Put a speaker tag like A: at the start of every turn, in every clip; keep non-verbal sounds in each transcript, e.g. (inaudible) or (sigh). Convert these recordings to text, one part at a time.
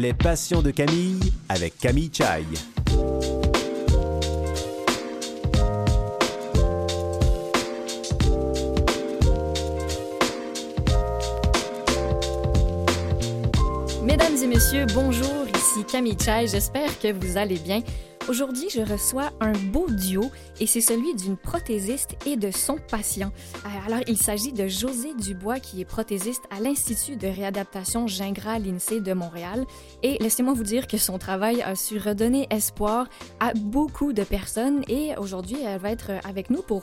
A: Les passions de Camille avec Camille Chai.
B: Mesdames et messieurs, bonjour, ici Camille Chai, j'espère que vous allez bien. Aujourd'hui, je reçois un beau duo et c'est celui d'une prothésiste et de son patient. Euh, alors, il s'agit de José Dubois qui est prothésiste à l'Institut de réadaptation Gingras l'INSEE de Montréal. Et laissez-moi vous dire que son travail a su redonner espoir à beaucoup de personnes et aujourd'hui, elle va être avec nous pour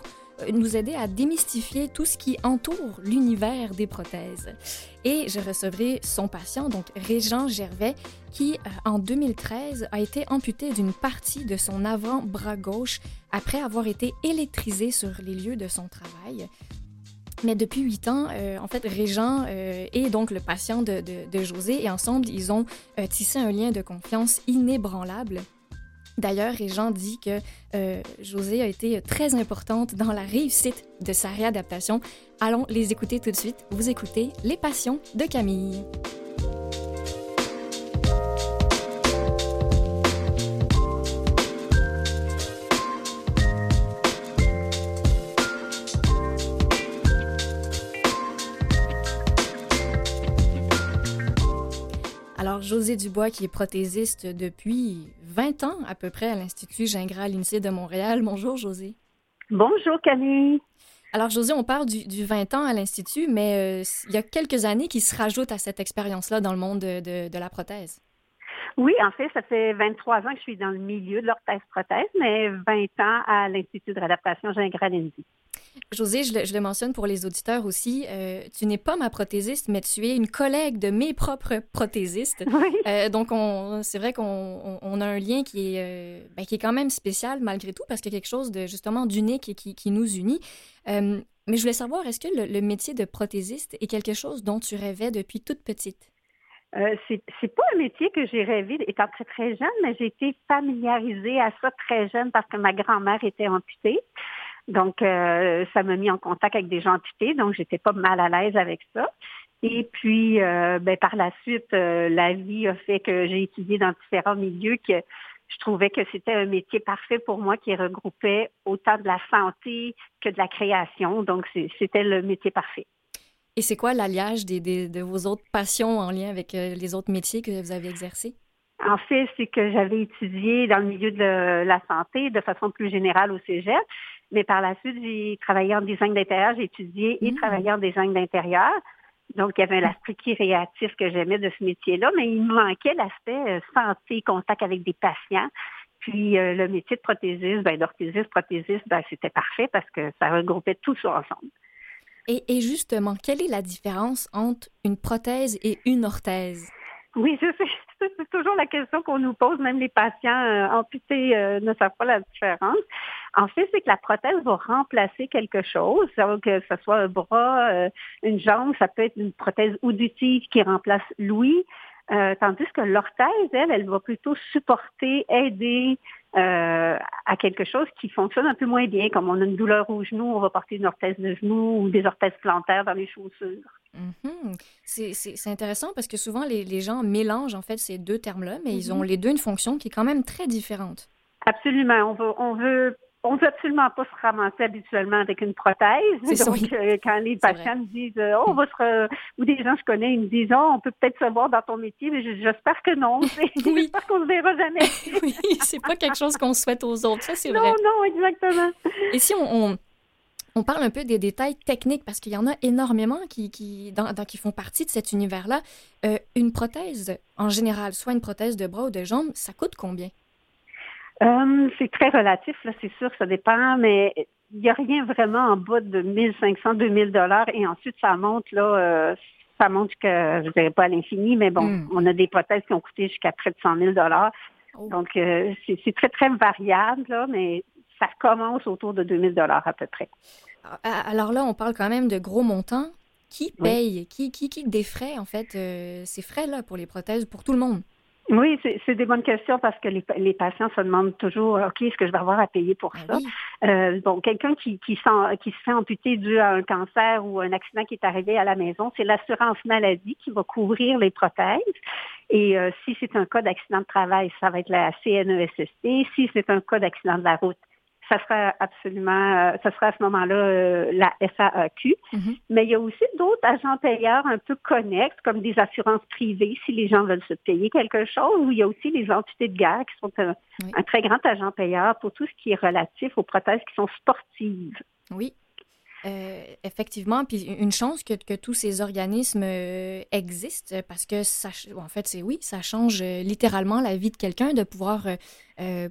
B: nous aider à démystifier tout ce qui entoure l'univers des prothèses. Et je recevrai son patient, donc Régent Gervais, qui, euh, en 2013, a été amputé d'une partie de son avant-bras gauche après avoir été électrisé sur les lieux de son travail. Mais depuis huit ans, euh, en fait, Régent est donc le patient de, de, José et ensemble, ils ont tissé un lien de confiance inébranlable D'ailleurs, Régent dit que euh, José a été très importante dans la réussite de sa réadaptation. Allons les écouter tout de suite. Vous écoutez Les Passions de Camille. Alors, José Dubois, qui est prothésiste depuis 20 ans à peu près à l'Institut Gingras l'INSEE de Montréal. Bonjour, José.
C: Bonjour, Camille.
B: Alors, José, on parle du, 20 ans à l'Institut, mais euh, il y a quelques années qui se rajoutent à cette expérience-là dans le monde de, la prothèse.
C: Oui, en fait, ça fait 23 ans que je suis dans le milieu de l'orthèse-prothèse, mais 20 ans à l'Institut de réadaptation Gingras l'INSEE.
B: José, je le, mentionne pour les auditeurs aussi, euh, tu n'es pas ma prothésiste, mais tu es une collègue de mes propres prothésistes. (laughs)
C: Oui.
B: Euh, donc, c'est vrai qu'on a un lien qui est, euh, ben, qui est quand même spécial malgré tout, parce qu'il y a quelque chose de justement d'unique et qui, nous unit. mais je voulais savoir, est-ce que le, métier de prothésiste est quelque chose dont tu rêvais depuis toute petite?
C: C'est pas un métier que j'ai rêvé étant très très jeune, mais j'ai été familiarisée à ça très jeune parce que ma grand-mère était amputée. Donc, euh, ça m'a mis en contact avec des gens amputés, donc j'étais pas mal à l'aise avec ça. Et puis, euh, ben, par la suite, euh, la vie a fait que j'ai étudié dans différents milieux que je trouvais que c'était un métier parfait pour moi qui regroupait autant de la santé que de la création. Donc, c'était le métier parfait.
B: Et c'est quoi l'alliage de vos autres passions en lien avec les autres métiers que vous avez exercés?
C: En fait, c'est que j'avais étudié dans le milieu de la santé de façon plus générale au Cégep. Mais par la suite, j'ai travaillé en design d'intérieur, j'ai étudié et mmh. travaillé en design d'intérieur. Donc, il y avait l'aspect créatif que j'aimais de ce métier-là, mais il me manquait l'aspect euh, santé, contact avec des patients. Puis euh, le métier de prothésiste, ben, d'orthésiste, prothésiste, ben, c'était parfait parce que ça regroupait tout ça ensemble.
B: Et, et justement, quelle est la différence entre une prothèse et une orthèse?
C: Oui, (laughs) c'est toujours la question qu'on nous pose, même les patients euh, amputés euh, ne savent pas la différence. En fait, c'est que la prothèse va remplacer quelque chose, que ce soit un bras, euh, une jambe, ça peut être une prothèse auditive qui remplace l'ouïe, tandis que l'orthèse, elle, elle va plutôt supporter, aider à quelque chose qui fonctionne un peu moins bien, comme on a une douleur au genou, on va porter une orthèse de genou ou des orthèses plantaires dans les chaussures.
B: Mhm. C'est intéressant parce que souvent les, les, gens mélangent en fait ces deux termes-là, mais ils ont mhm. les deux une fonction qui est quand même très différente.
C: Absolument. On veut, on veut, on veut absolument pas se ramasser habituellement avec une prothèse. Donc, euh, quand les patients me disent, euh, oh, on va se, ou des gens que je connais, ils me disent, oh, on peut peut-être se voir dans ton métier, mais j'espère que non. (laughs) oui. (laughs) J'espère qu'on se verra jamais. (laughs)
B: oui, c'est pas quelque chose qu'on souhaite aux autres. Ça, c'est
C: vrai. Non, non, exactement.
B: Et si on on parle un peu des détails techniques parce qu'il y en a énormément qui, qui, qui font partie de cet univers-là. Euh, une prothèse, en général, soit une prothèse de bras ou de jambes, ça coûte combien?
C: Euh, c'est très relatif, là, c'est sûr, ça dépend, mais il n'y a rien vraiment en bas de 1500, 2000 dollars et ensuite ça monte, là, euh, ça monte que, je ne dirais pas à l'infini, mais bon, hmm. on a des prothèses qui ont coûté jusqu'à près de 100 000 dollars. Oh. Donc, c'est très, très variable, là, mais ça commence autour de 2000 dollars à peu près.
B: Alors là, on parle quand même de gros montants. Qui paye? Qui, qui, qui défraie, en fait, euh, ces frais-là pour les prothèses, pour tout le monde?
C: Oui, c'est des bonnes questions parce que les, les, patients se demandent toujours, OK, est-ce que je vais avoir à payer pour ben ça? Euh, bon, quelqu'un qui, qui, qui se fait amputer dû à un cancer ou un accident qui est arrivé à la maison, c'est l'assurance maladie qui va couvrir les prothèses. Et si c'est un cas d'accident de travail, ça va être la CNESST. Si c'est un cas d'accident de la route, ça sera absolument, ça sera à ce moment-là la SAAQ. Mm-hmm. Mais il y a aussi d'autres agents payeurs un peu connexes, comme des assurances privées, si les gens veulent se payer quelque chose, ou il y a aussi les entités de guerre qui sont un, un très grand agent payeur pour tout ce qui est relatif aux prothèses qui sont sportives.
B: Oui, euh, effectivement, puis une chance que, que tous ces organismes euh, existent parce que ça, en fait, c'est oui, ça change euh, littéralement la vie de quelqu'un de pouvoir,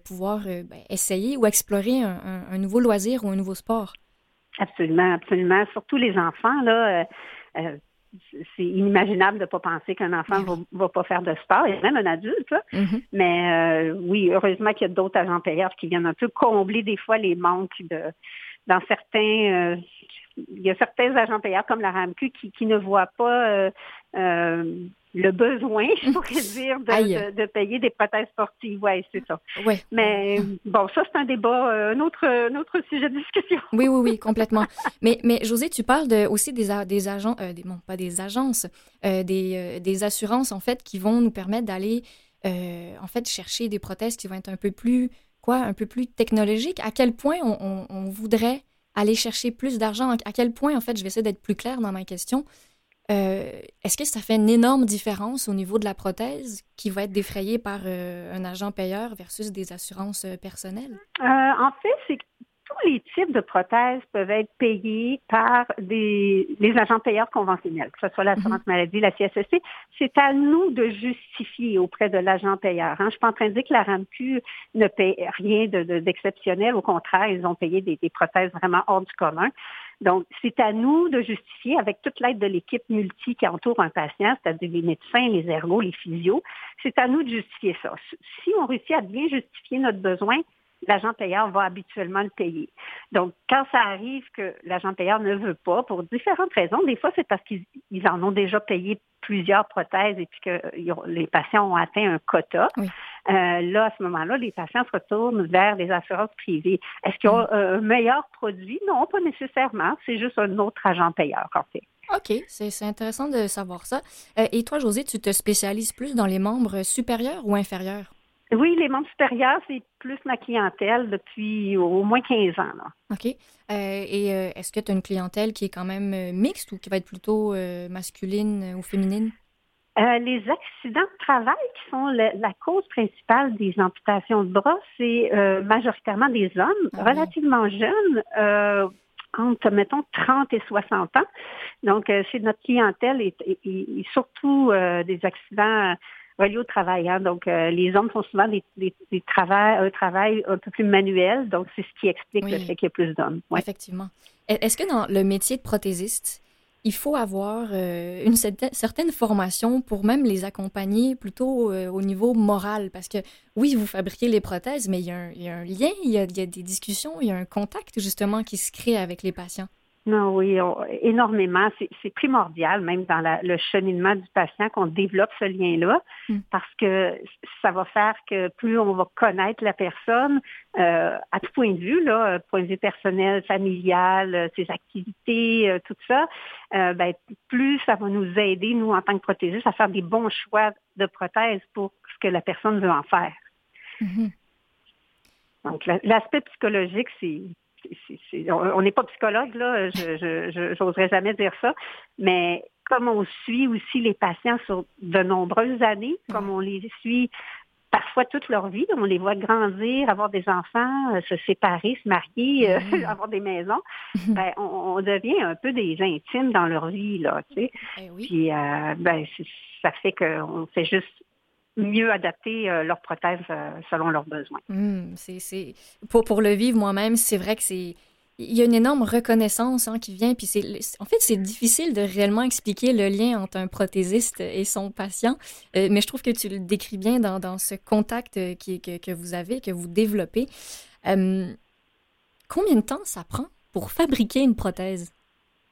B: pouvoir ben, essayer ou explorer un, nouveau loisir ou un nouveau sport.
C: Absolument, absolument. Surtout les enfants, là. c'est inimaginable de ne pas penser qu'un enfant ne ben va, pas faire de sport, et même un adulte. Mm-hmm. Mais oui, heureusement qu'il y a d'autres agents payeurs qui viennent un peu combler des fois les manques de, dans certains, euh, il y a certains agents payeurs comme la RAMQ qui, qui ne voient pas euh, euh, le besoin, (laughs) je pourrais (laughs) dire, de, payer des prothèses sportives. Oui, c'est ça.
B: Ouais.
C: Mais bon, ça, c'est un débat, un, autre, un autre sujet de discussion. (laughs)
B: Oui, oui, oui, complètement. mais, mais José, tu parles de, aussi des, des agents, des, bon, pas des agences, des, des assurances, en fait, qui vont nous permettre d'aller, en fait, chercher des prothèses qui vont être un peu plus quoi, un peu plus technologique, à quel point on, voudrait aller chercher plus d'argent, à quel point, en fait, je vais essayer d'être plus clair dans ma question. Euh, est-ce que ça fait une énorme différence au niveau de la prothèse qui va être défrayée par euh, un agent payeur versus des assurances euh, personnelles?
C: en fait, c'est les types de prothèses peuvent être payés par des, les agents payeurs conventionnels, que ce soit l'assurance mhm. maladie, la CSSC. C'est à nous de justifier auprès de l'agent payeur. Hein. Je ne suis pas en train de dire que la RAMQ ne paie rien d'exceptionnel. De, Au contraire, ils ont payé des, prothèses vraiment hors du commun. Donc, c'est à nous de justifier, avec toute l'aide de l'équipe multi qui entoure un patient, c'est-à-dire les médecins, les ergots, les physios, c'est à nous de justifier ça. Si on réussit à bien justifier notre besoin, l'agent payeur va habituellement le payer. Donc, quand ça arrive que l'agent payeur ne veut pas, pour différentes raisons, des fois c'est parce qu'ils en ont déjà payé plusieurs prothèses et puis que les patients ont atteint un quota. Euh, là, à ce moment-là, les patients se retournent vers les assurances privées. Est-ce qu'il y a un meilleur produit? Non, pas nécessairement. C'est juste un autre agent payeur, en fait.
B: OK, c'est intéressant de savoir ça. Euh, et toi, José, tu te spécialises plus dans les membres supérieurs ou inférieurs?
C: Oui, les membres supérieurs, c'est plus ma clientèle depuis au moins 15 ans.
B: OK. Euh, et euh, est-ce que tu as une clientèle qui est quand même euh, mixte ou qui va être plutôt masculine ou féminine?
C: les accidents de travail qui sont la cause principale des amputations de bras, c'est majoritairement des hommes ah relativement jeunes, entre, mettons, 30 et 60 ans. Donc, c'est notre clientèle et surtout des accidents reliés au travail. Hein. Donc, euh, les hommes font souvent des, des, des un travail un peu plus manuel. Donc, c'est ce qui explique le fait qu'il y ait plus d'hommes.
B: Effectivement. Est-ce que dans le métier de prothésiste, il faut avoir euh, une certaine formation pour même les accompagner plutôt euh, au niveau moral? Parce que oui, vous fabriquez les prothèses, mais il y a un, il y a un lien, il y a, il y a, des discussions, il y a un contact justement qui se crée avec les patients.
C: Non, oui, énormément. C'est primordial, même dans le cheminement du patient, qu'on développe ce lien-là, mm. parce que ça va faire que plus on va connaître la personne, euh, à tout point de vue, là, point de vue personnel, familial, euh, ses activités, euh, tout ça, ben, plus ça va nous aider, nous, en tant que prothésistes, à faire des bons choix de prothèses pour ce que la personne veut en faire. Mm-hmm. Donc, l'aspect psychologique, c'est on n'est pas psychologue, là, je n'oserais jamais dire ça, mais comme on suit aussi les patients sur de nombreuses années, comme on les suit parfois toute leur vie, on les voit grandir, avoir des enfants, euh, se séparer, se marier, euh, (laughs) avoir des maisons, ben, on, devient un peu des intimes dans leur vie, là, tu sais. Eh Puis, euh, ben, ça fait qu'on fait juste mieux adapter euh, leurs prothèses euh, selon leurs besoins.
B: Hmm, c'est, Pour, pour le vivre moi-même, c'est vrai que c'est il y a une énorme reconnaissance hein, qui vient. Puis c'est, en fait, c'est difficile de réellement expliquer le lien entre un prothésiste et son patient, euh, mais je trouve que tu le décris bien dans, dans ce contact qui, que, que, vous avez, que vous développez. combien de temps ça prend pour fabriquer une prothèse?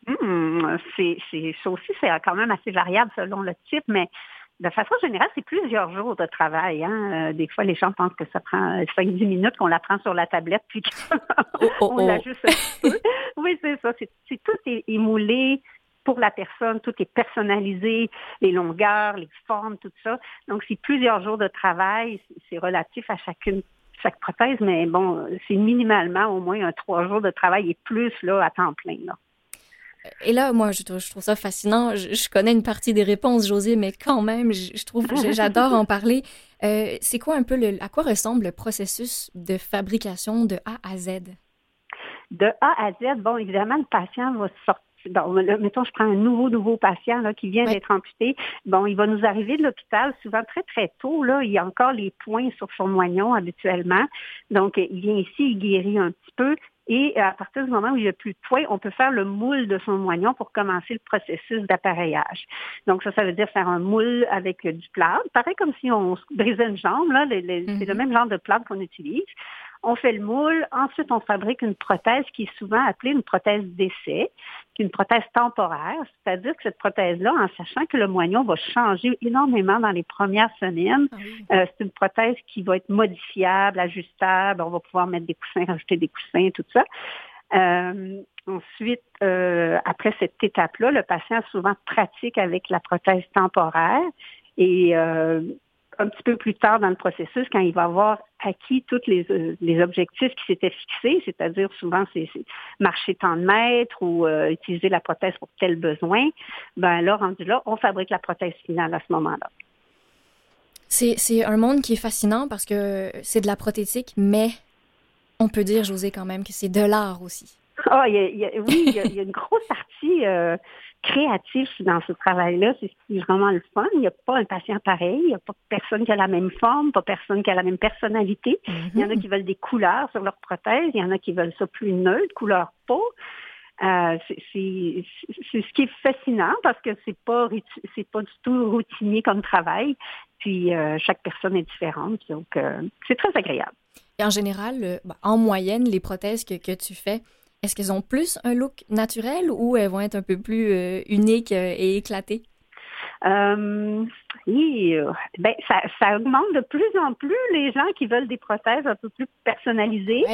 C: Hmm, c'est, c'est, ça aussi, c'est quand même assez variable selon le type, mais de façon générale, c'est plusieurs jours de travail. Hein. Euh, des fois, les gens pensent que ça prend 5-10 minutes qu'on la prend sur la tablette puis qu'on oh, oh, (laughs) oh. l'ajuste un peu. Oui, c'est ça. C'est, tout est, moulé pour la personne, tout est personnalisé, les longueurs, les formes, tout ça. Donc, c'est plusieurs jours de travail, c'est relatif à chacune chaque prothèse, mais bon, c'est minimalement au moins un trois jours de travail et plus là à temps plein. Là.
D: Et là, moi, je trouve, je trouve ça fascinant. Je, connais une partie des réponses, José, mais quand même, je, trouve, j'adore en parler. Euh, c'est quoi un peu le, à quoi ressemble le processus de fabrication de A à Z?
C: De A à Z, bon, évidemment, le patient va sortir bon, mettons, je prends un nouveau, nouveau patient là, qui vient d'être amputé. Bon, il va nous arriver de l'hôpital souvent très, très tôt. Là, il y a encore les points sur son moignon habituellement. Donc, il vient ici, il guérit un petit peu. Et à partir du moment où il n'y a plus de points, on peut faire le moule de son moignon pour commencer le processus d'appareillage. Donc ça, ça veut dire faire un moule avec du plâtre, pareil comme si on brisait une jambe. Là, c'est le mhm. même genre de plâtre qu'on utilise on fait le moule, ensuite on fabrique une prothèse qui est souvent appelée une prothèse d'essai, qui est une prothèse temporaire, c'est-à-dire que cette prothèse-là, en sachant que le moignon va changer énormément dans les premières semaines, ah euh, c'est une prothèse qui va être modifiable, ajustable, on va pouvoir mettre des coussins, rajouter des coussins, tout ça. Euh, ensuite, euh, après cette étape-là, le patient souvent pratique avec la prothèse temporaire. Et un petit peu plus tard dans le processus, quand il va avoir acquis tous les, euh, objectifs qui s'étaient fixés, c'est-à-dire souvent c'est marcher tant de mètres ou euh, utiliser la prothèse pour tel besoin, ben là, rendu là, on fabrique la prothèse finale à ce moment-là.
D: C'est un monde qui est fascinant parce que c'est de la prothétique, mais on peut dire, José, quand même, que c'est de l'art aussi.
C: Ah, oui, il y, a, une grosse partie euh, créatif dans ce travail-là. C'est vraiment le fun. Il n'y a pas un patient pareil. Il n'y a pas personne qui a la même forme, pas personne qui a la même personnalité. Il y en a mhm. qui veulent des couleurs sur leur prothèse. Il y en a qui veulent ça plus neutre, couleur peau. Euh, c'est ce qui est fascinant parce que c'est pas c'est pas du tout routinier comme travail. Puis euh, chaque personne est différente, donc euh, c'est très agréable.
D: Et en général, bah, en moyenne, les prothèses que, que tu fais, est-ce qu'elles ont plus un look naturel ou elles vont être un peu plus euh, uniques euh, et éclatées?
C: Euh, oui, ben, ça, augmente de plus en plus les gens qui veulent des prothèses un peu plus personnalisées.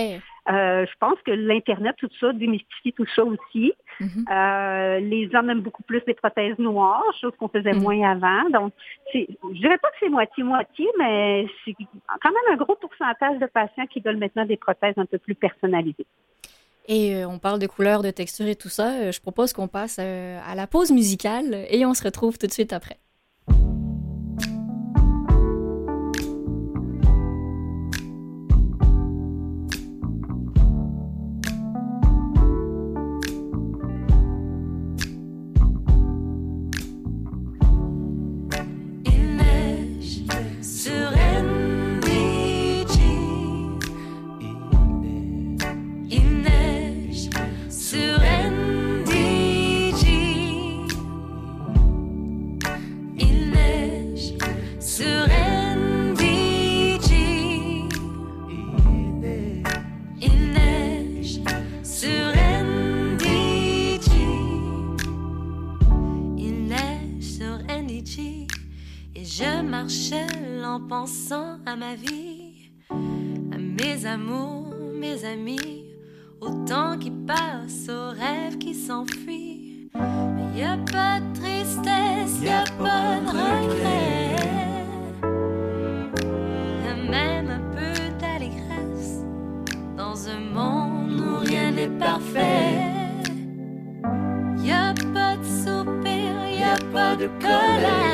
C: je pense que l'Internet, tout ça, démystifie tout ça aussi. Mm-hmm. les gens aiment beaucoup plus des prothèses noires, chose qu'on faisait mm-hmm. moins avant. Donc, je dirais pas que c'est moitié-moitié, mais c'est quand même un gros pourcentage de patients qui veulent maintenant des prothèses un peu plus personnalisées.
D: Et euh, on parle de couleurs, de textures et tout ça. Euh, je propose qu'on passe euh, à la pause musicale et on se retrouve tout de suite après. qui s'enfuit. Mais y a pas de tristesse, y a, a pas, de regret. Y a même un peu d'allégresse dans un monde où rien n'est parfait. Y a pas de soupir, y a, a pas de colère.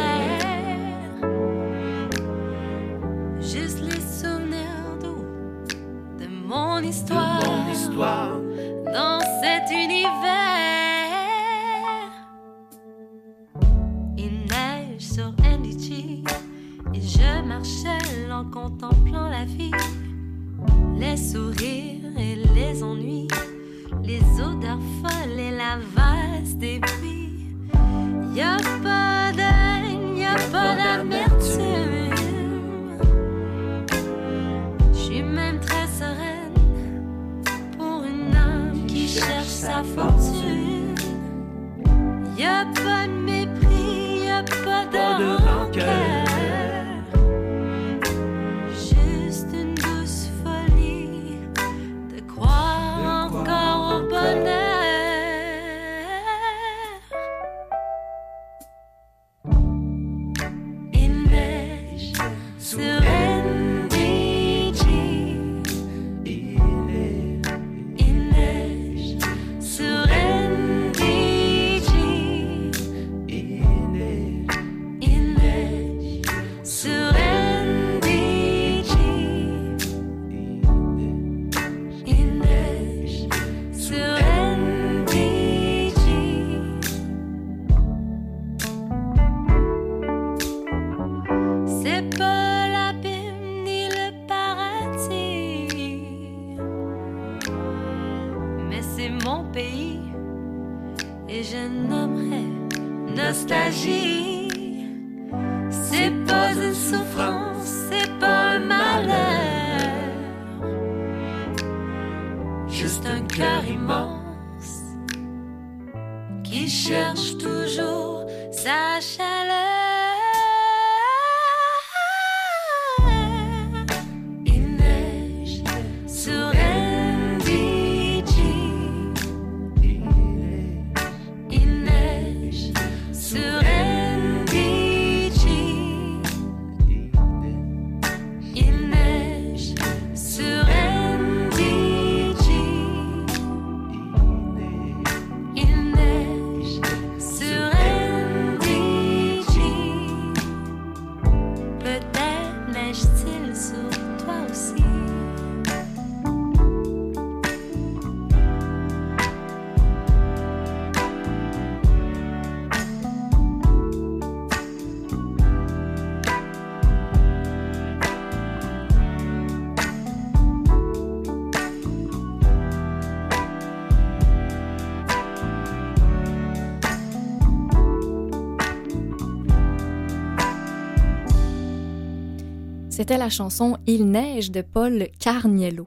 B: C'était la chanson Il neige de Paul Carniello.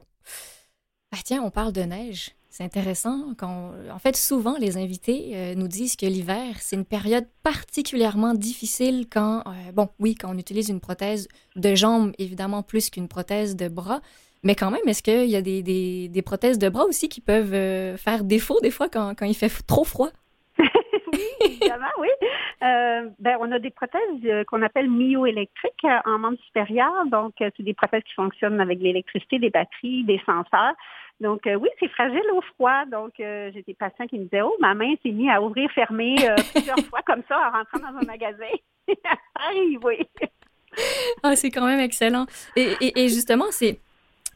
B: Ah, tiens, on parle de neige. C'est intéressant. Quand, en fait, souvent, les invités euh, nous disent que l'hiver, c'est une période particulièrement difficile quand, euh, bon, oui, quand on utilise une prothèse de jambe, évidemment, plus qu'une prothèse de bras. Mais quand même, est-ce qu'il y a des, des, prothèses de bras aussi qui peuvent euh, faire défaut des fois quand, quand il fait trop froid?
C: Évidemment, oui. Euh, ben, on a des prothèses euh, qu'on appelle myoélectriques euh, en membre supérieur. Donc, c'est des prothèses qui fonctionnent avec l'électricité, des batteries, des senseurs. Donc, oui, c'est fragile au froid. Donc, j'ai des patients qui me disaient, oh, ma main s'est mise à ouvrir, fermer (laughs) plusieurs fois comme ça en rentrant dans un magasin. (laughs) arrive, oui.
B: ah, c'est quand même excellent. Et, justement, c'est,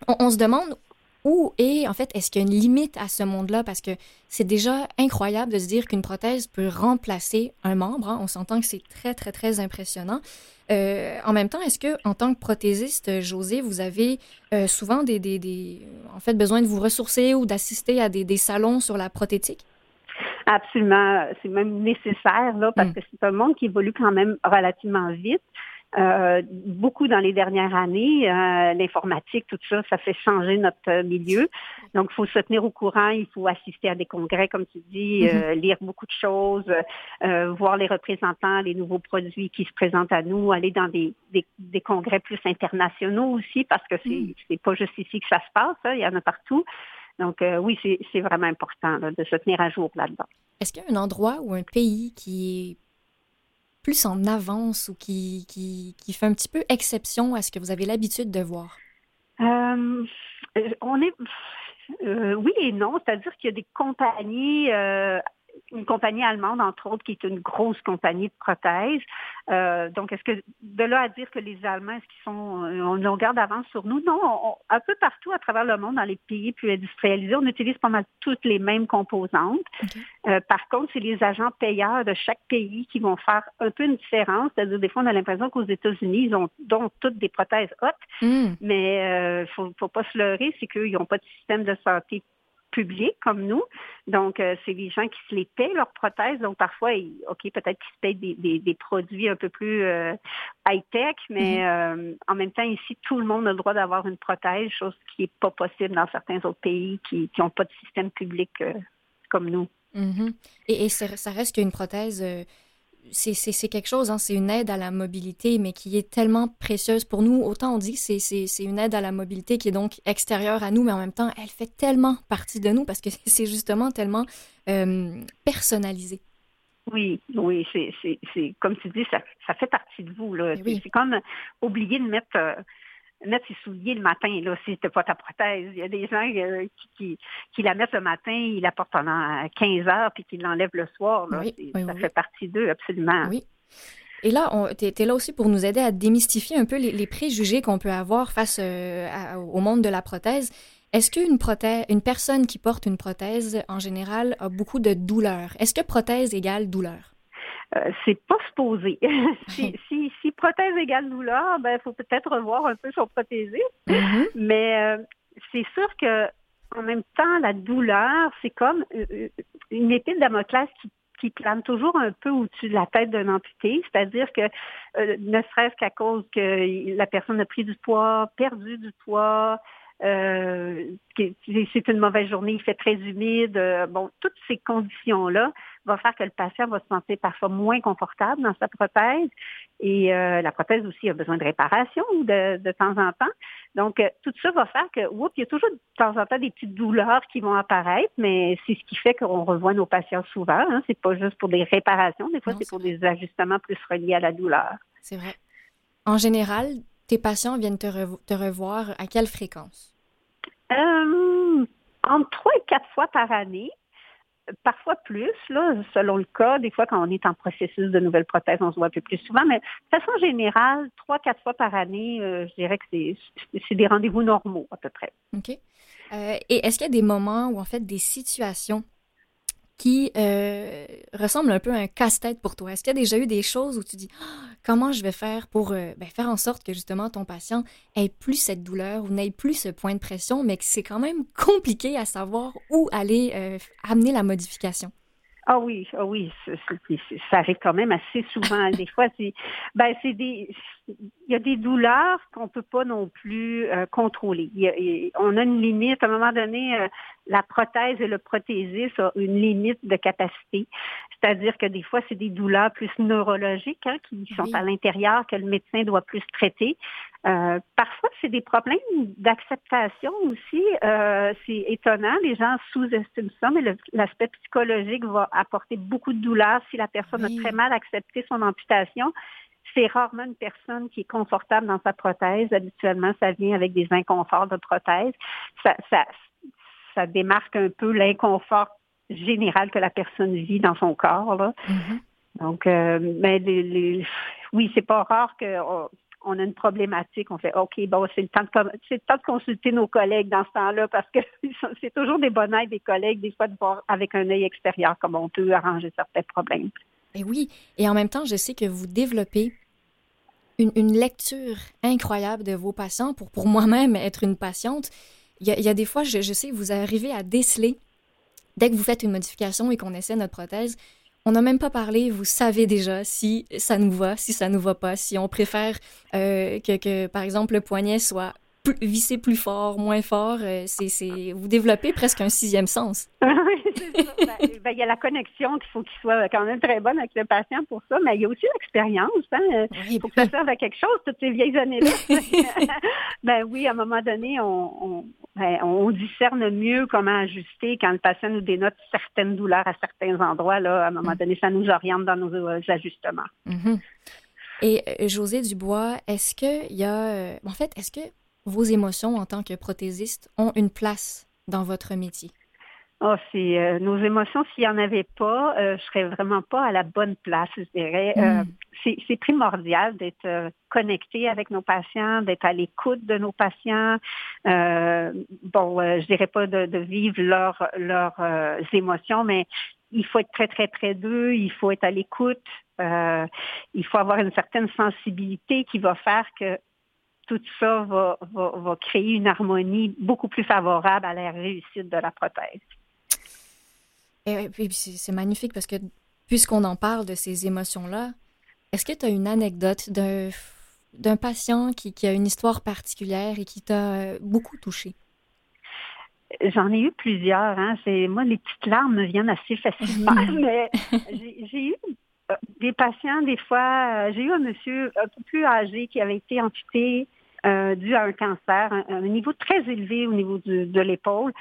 B: on, se demande où est, en fait, est-ce qu'il y a une limite à ce monde-là? Parce que c'est déjà incroyable de se dire qu'une prothèse peut remplacer un membre. Hein. On s'entend que c'est très, très, très impressionnant. Euh, en même temps, est-ce que, en tant que prothésiste, José, vous avez euh, souvent des, des, des, en fait, besoin de vous ressourcer ou d'assister à des, des salons sur la prothétique?
C: Absolument, c'est même nécessaire là parce hmm. que c'est un monde qui évolue quand même relativement vite. Euh, beaucoup dans les dernières années, euh, l'informatique, tout ça, ça fait changer notre milieu. Donc, il faut se tenir au courant, il faut assister à des congrès, comme tu dis, euh, lire beaucoup de choses, voir les représentants, les nouveaux produits qui se présentent à nous, aller dans des, des, congrès plus internationaux aussi, parce que c'est mm. c'est pas juste ici que ça se passe, hein, il y en a partout. Donc oui, c'est vraiment important de se tenir à jour là-dedans.
B: Est-ce qu'il y a un endroit ou un pays qui est plus en avance ou qui, qui, qui, fait un petit peu exception à ce que vous avez l'habitude de voir?
C: Euh, on est. Euh, oui et non, c'est-à-dire qu'il y a des compagnies euh, une compagnie allemande, entre autres, qui est une grosse compagnie de prothèses. Euh, donc, est-ce que de là à dire que les Allemands, est-ce qu'ils sont euh, on une garde d'avance sur nous? Non, un peu partout à travers le monde, dans les pays plus industrialisés, on utilise pas mal toutes les mêmes composantes. Euh, par contre, c'est les agents payeurs de chaque pays qui vont faire un peu une différence. C'est-à-dire, des fois, on a l'impression qu'aux États-Unis, ils ont donc toutes des prothèses hautes, hmm. mais il ne faut, faut pas se leurrer, c'est qu'ils n'ont pas de système de santé public comme nous. Donc, euh, c'est les gens qui se les paient, leurs prothèses. Donc, parfois, OK, peut-être qu'ils se payent des, produits un peu plus euh, high-tech, mais mm-hmm. euh, en même temps, ici, tout le monde a le droit d'avoir une prothèse, chose qui n'est pas possible dans certains autres pays qui n'ont pas de système public comme nous.
B: Mm-hmm. Et, et ça reste qu'une prothèse c'est quelque chose, hein, c'est une aide à la mobilité, mais qui est tellement précieuse pour nous. Autant on dit que c'est une aide à la mobilité qui est donc extérieure à nous, mais en même temps, elle fait tellement partie de nous parce que (laughs) c'est justement tellement euh, personnalisé.
C: Oui, oui, c'est comme tu dis, ça, ça fait partie de vous. Eh c'est comme oublier de mettre... Euh, mettre ses souliers le matin, là, si c'était pas ta prothèse. Il y a des gens euh, qui, qui, la mettent le matin, ils la portent pendant 15 heures, puis qui l'enlèvent le soir. ça fait partie d'eux, absolument.
B: Oui. Et là, tu es, là aussi pour nous aider à démystifier un peu les, préjugés qu'on peut avoir face euh, au monde de la prothèse. Est-ce qu'une prothèse, une personne qui porte une prothèse, en général, a beaucoup de douleur? Est-ce que prothèse égale douleur?
C: Euh, c'est pas supposé. (laughs) si, si, si, prothèse égale douleur, ben faut peut-être revoir un peu son prothésiste. Mm-hmm. Mais euh, c'est sûr que en même temps, la douleur, c'est comme euh, une épine Damoclès qui, qui plane toujours un peu au-dessus de la tête d'un amputé, c'est-à-dire que euh, ne serait-ce qu'à cause que la personne a pris du poids, perdu du poids, c'est une mauvaise journée, il fait très humide. Euh, bon, toutes ces conditions-là vont faire que le patient va se sentir parfois moins confortable dans sa prothèse. Et euh, la prothèse aussi a besoin de réparation de, de temps en temps. Donc, euh, tout ça va faire que, oups, il y a toujours de temps en temps des petites douleurs qui vont apparaître, mais c'est ce qui fait qu'on revoit nos patients souvent. Hein. C'est pas juste pour des réparations, des fois c'est pour des ajustements plus reliés à la douleur.
B: C'est vrai. En général, tes patients viennent te, te revoir à quelle fréquence?
C: Euh, entre trois et quatre fois par année. Parfois plus, là, selon le cas. Des fois, quand on est en processus de nouvelles prothèses, on se voit un peu plus souvent. Mais de façon générale, trois, quatre fois par année, euh, je dirais que c'est des rendez-vous normaux à peu près.
B: OK. Euh, et est-ce qu'il y a des moments ou en fait des situations qui euh, ressemble un peu à un casse-tête pour toi. Est-ce qu'il y a déjà eu des choses où tu dis ah, comment je vais faire pour euh, ben, faire en sorte que justement ton patient ait plus cette douleur ou n'ait plus ce point de pression, mais que c'est quand même compliqué à savoir où aller euh, amener la modification?
C: Ah oui, ah oui, ça arrive quand même assez souvent. Des fois, c'est, ben c'est des, il y a des douleurs qu'on peut pas non plus euh, contrôler. on a une limite. À un moment donné, euh, la prothèse et le prothésiste ont une limite de capacité. C'est-à-dire que des fois, c'est des douleurs plus neurologiques hein, qui sont à l'intérieur que le médecin doit plus traiter. Euh, parfois, c'est des problèmes d'acceptation aussi. Euh, c'est étonnant, les gens sous-estiment ça, mais l'aspect psychologique va apporter beaucoup de douleur si la personne a très mal accepté son amputation. C'est rarement une personne qui est confortable dans sa prothèse. Habituellement, ça vient avec des inconforts de prothèse. Ça, ça, ça démarque un peu l'inconfort général que la personne vit dans son corps. Là. Mm-hmm. Donc, euh, mais les, oui, c'est pas rare que on a une problématique, on fait OK, bon, c'est le temps de c'est le temps de consulter nos collègues dans ce temps-là parce que (laughs) c'est toujours des bonnes aides des collègues, des fois de voir avec un œil extérieur comment on peut arranger certains problèmes.
B: Et oui, et en même temps, je sais que vous développez une, lecture incroyable de vos patients pour, pour moi-même être une patiente. Il y, a, des fois, je, sais, vous arrivez à déceler, dès que vous faites une modification et qu'on essaie notre prothèse, on n'a même pas parlé, vous savez déjà si ça nous va, si ça nous va pas, si on préfère euh, que, que, par exemple, le poignet soit plus, vissé plus fort, moins fort. Euh, c'est, vous développez presque un sixième sens. (laughs)
C: oui, c'est ça. Ben, ben, il y a la connexion qu'il faut qu'il soit quand même très bonne avec le patient pour ça, mais il y a aussi l'expérience. Hein? Il faut que ça serve à quelque chose, toutes ces vieilles années-là. (laughs) ben oui, à un moment donné, on, ben, on, discerne mieux comment ajuster quand le patient nous dénote certaines douleurs à certains endroits. Là, à un moment donné, ça nous oriente dans nos euh, ajustements.
B: Mm-hmm. Et euh, José Dubois, est-ce qu'il y a... en fait, est-ce que vos émotions en tant que prothésiste ont une place dans votre métier?
C: Oh, c'est euh, nos émotions. S'il n'y en avait pas, euh, je serais vraiment pas à la bonne place, je dirais. Euh, mm. c'est primordial d'être connecté avec nos patients, d'être à l'écoute de nos patients. bon, je dirais pas de, de vivre leurs leurs émotions, mais il faut être très très près d'eux. Il faut être à l'écoute. il faut avoir une certaine sensibilité qui va faire que tout ça va, va, créer une harmonie beaucoup plus favorable à la réussite de la prothèse.
B: Et puis c'est magnifique parce que puisqu'on en parle de ces émotions-là, est-ce que tu as une anecdote d'un patient qui, qui, a une histoire particulière et qui t'a euh, beaucoup touché?
C: J'en ai eu plusieurs. Hein. Moi, les petites larmes me viennent assez facilement, mais (laughs) j'ai eu euh, des patients, des fois, euh, j'ai eu un monsieur un peu plus âgé qui avait été amputé euh, dû à un cancer, un, niveau très élevé au niveau de l'épaule.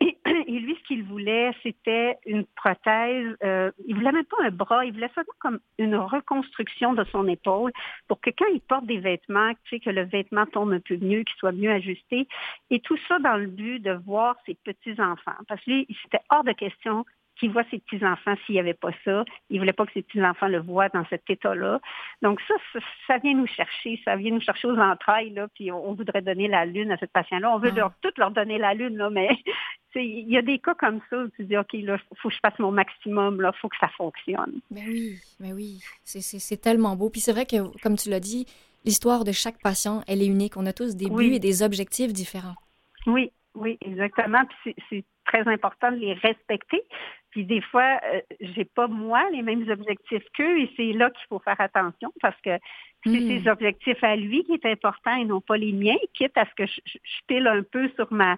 C: (clears throat) Et, lui, ce qu'il voulait, c'était une prothèse. Euh, il voulait même pas un bras, il voulait seulement comme une reconstruction de son épaule pour que quand il porte des vêtements, tu sais, que le vêtement tombe un peu mieux, qu'il soit mieux ajusté. Et tout ça dans le but de voir ses petits-enfants. Parce que lui, c'était hors de question qu'il voit ses petits-enfants s'il n'y avait pas ça. Il ne voulait pas que ses petits-enfants le voient dans cet état-là. Donc ça, ça, vient nous chercher, ça vient nous chercher aux entrailles, là, puis on, voudrait donner la lune à cette patient-là. On veut leur, tout leur donner la lune, là, mais (laughs) il y a des cas comme ça où tu dis, OK, là, faut que je fasse mon maximum, là, faut que ça fonctionne.
B: Mais oui, mais oui, c'est tellement beau. Puis c'est vrai que, comme tu l'as dit, l'histoire de chaque patient, elle est unique. On a tous des buts et des objectifs différents.
C: Oui, oui, exactement. Puis c'est très important de les respecter. Puis des fois, euh, j'ai pas moi les mêmes objectifs qu'eux et c'est là qu'il faut faire attention parce que c'est
B: Hmm.
C: ses objectifs à lui qui est important et non pas les miens, quitte à ce que je, pile un peu sur ma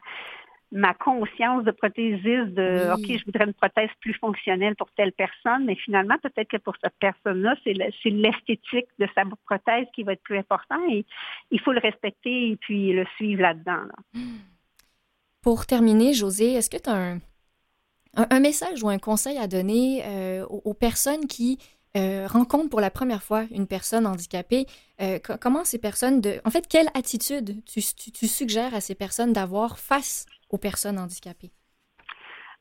C: ma conscience de prothésiste de
B: Oui.
C: OK, je voudrais une prothèse plus fonctionnelle pour telle personne, mais finalement, peut-être que pour cette personne-là, c'est le- c'est l'esthétique de sa prothèse qui va être plus important et il faut le respecter et puis le suivre là-dedans. là.
B: Pour terminer, José, est-ce que tu as un, un- un message ou un conseil à donner euh, aux, aux personnes qui euh, rencontrent pour la première fois une personne handicapée? Euh, co- comment ces personnes, de, en fait, quelle attitude tu, tu- tu suggères à ces personnes d'avoir face aux personnes handicapées?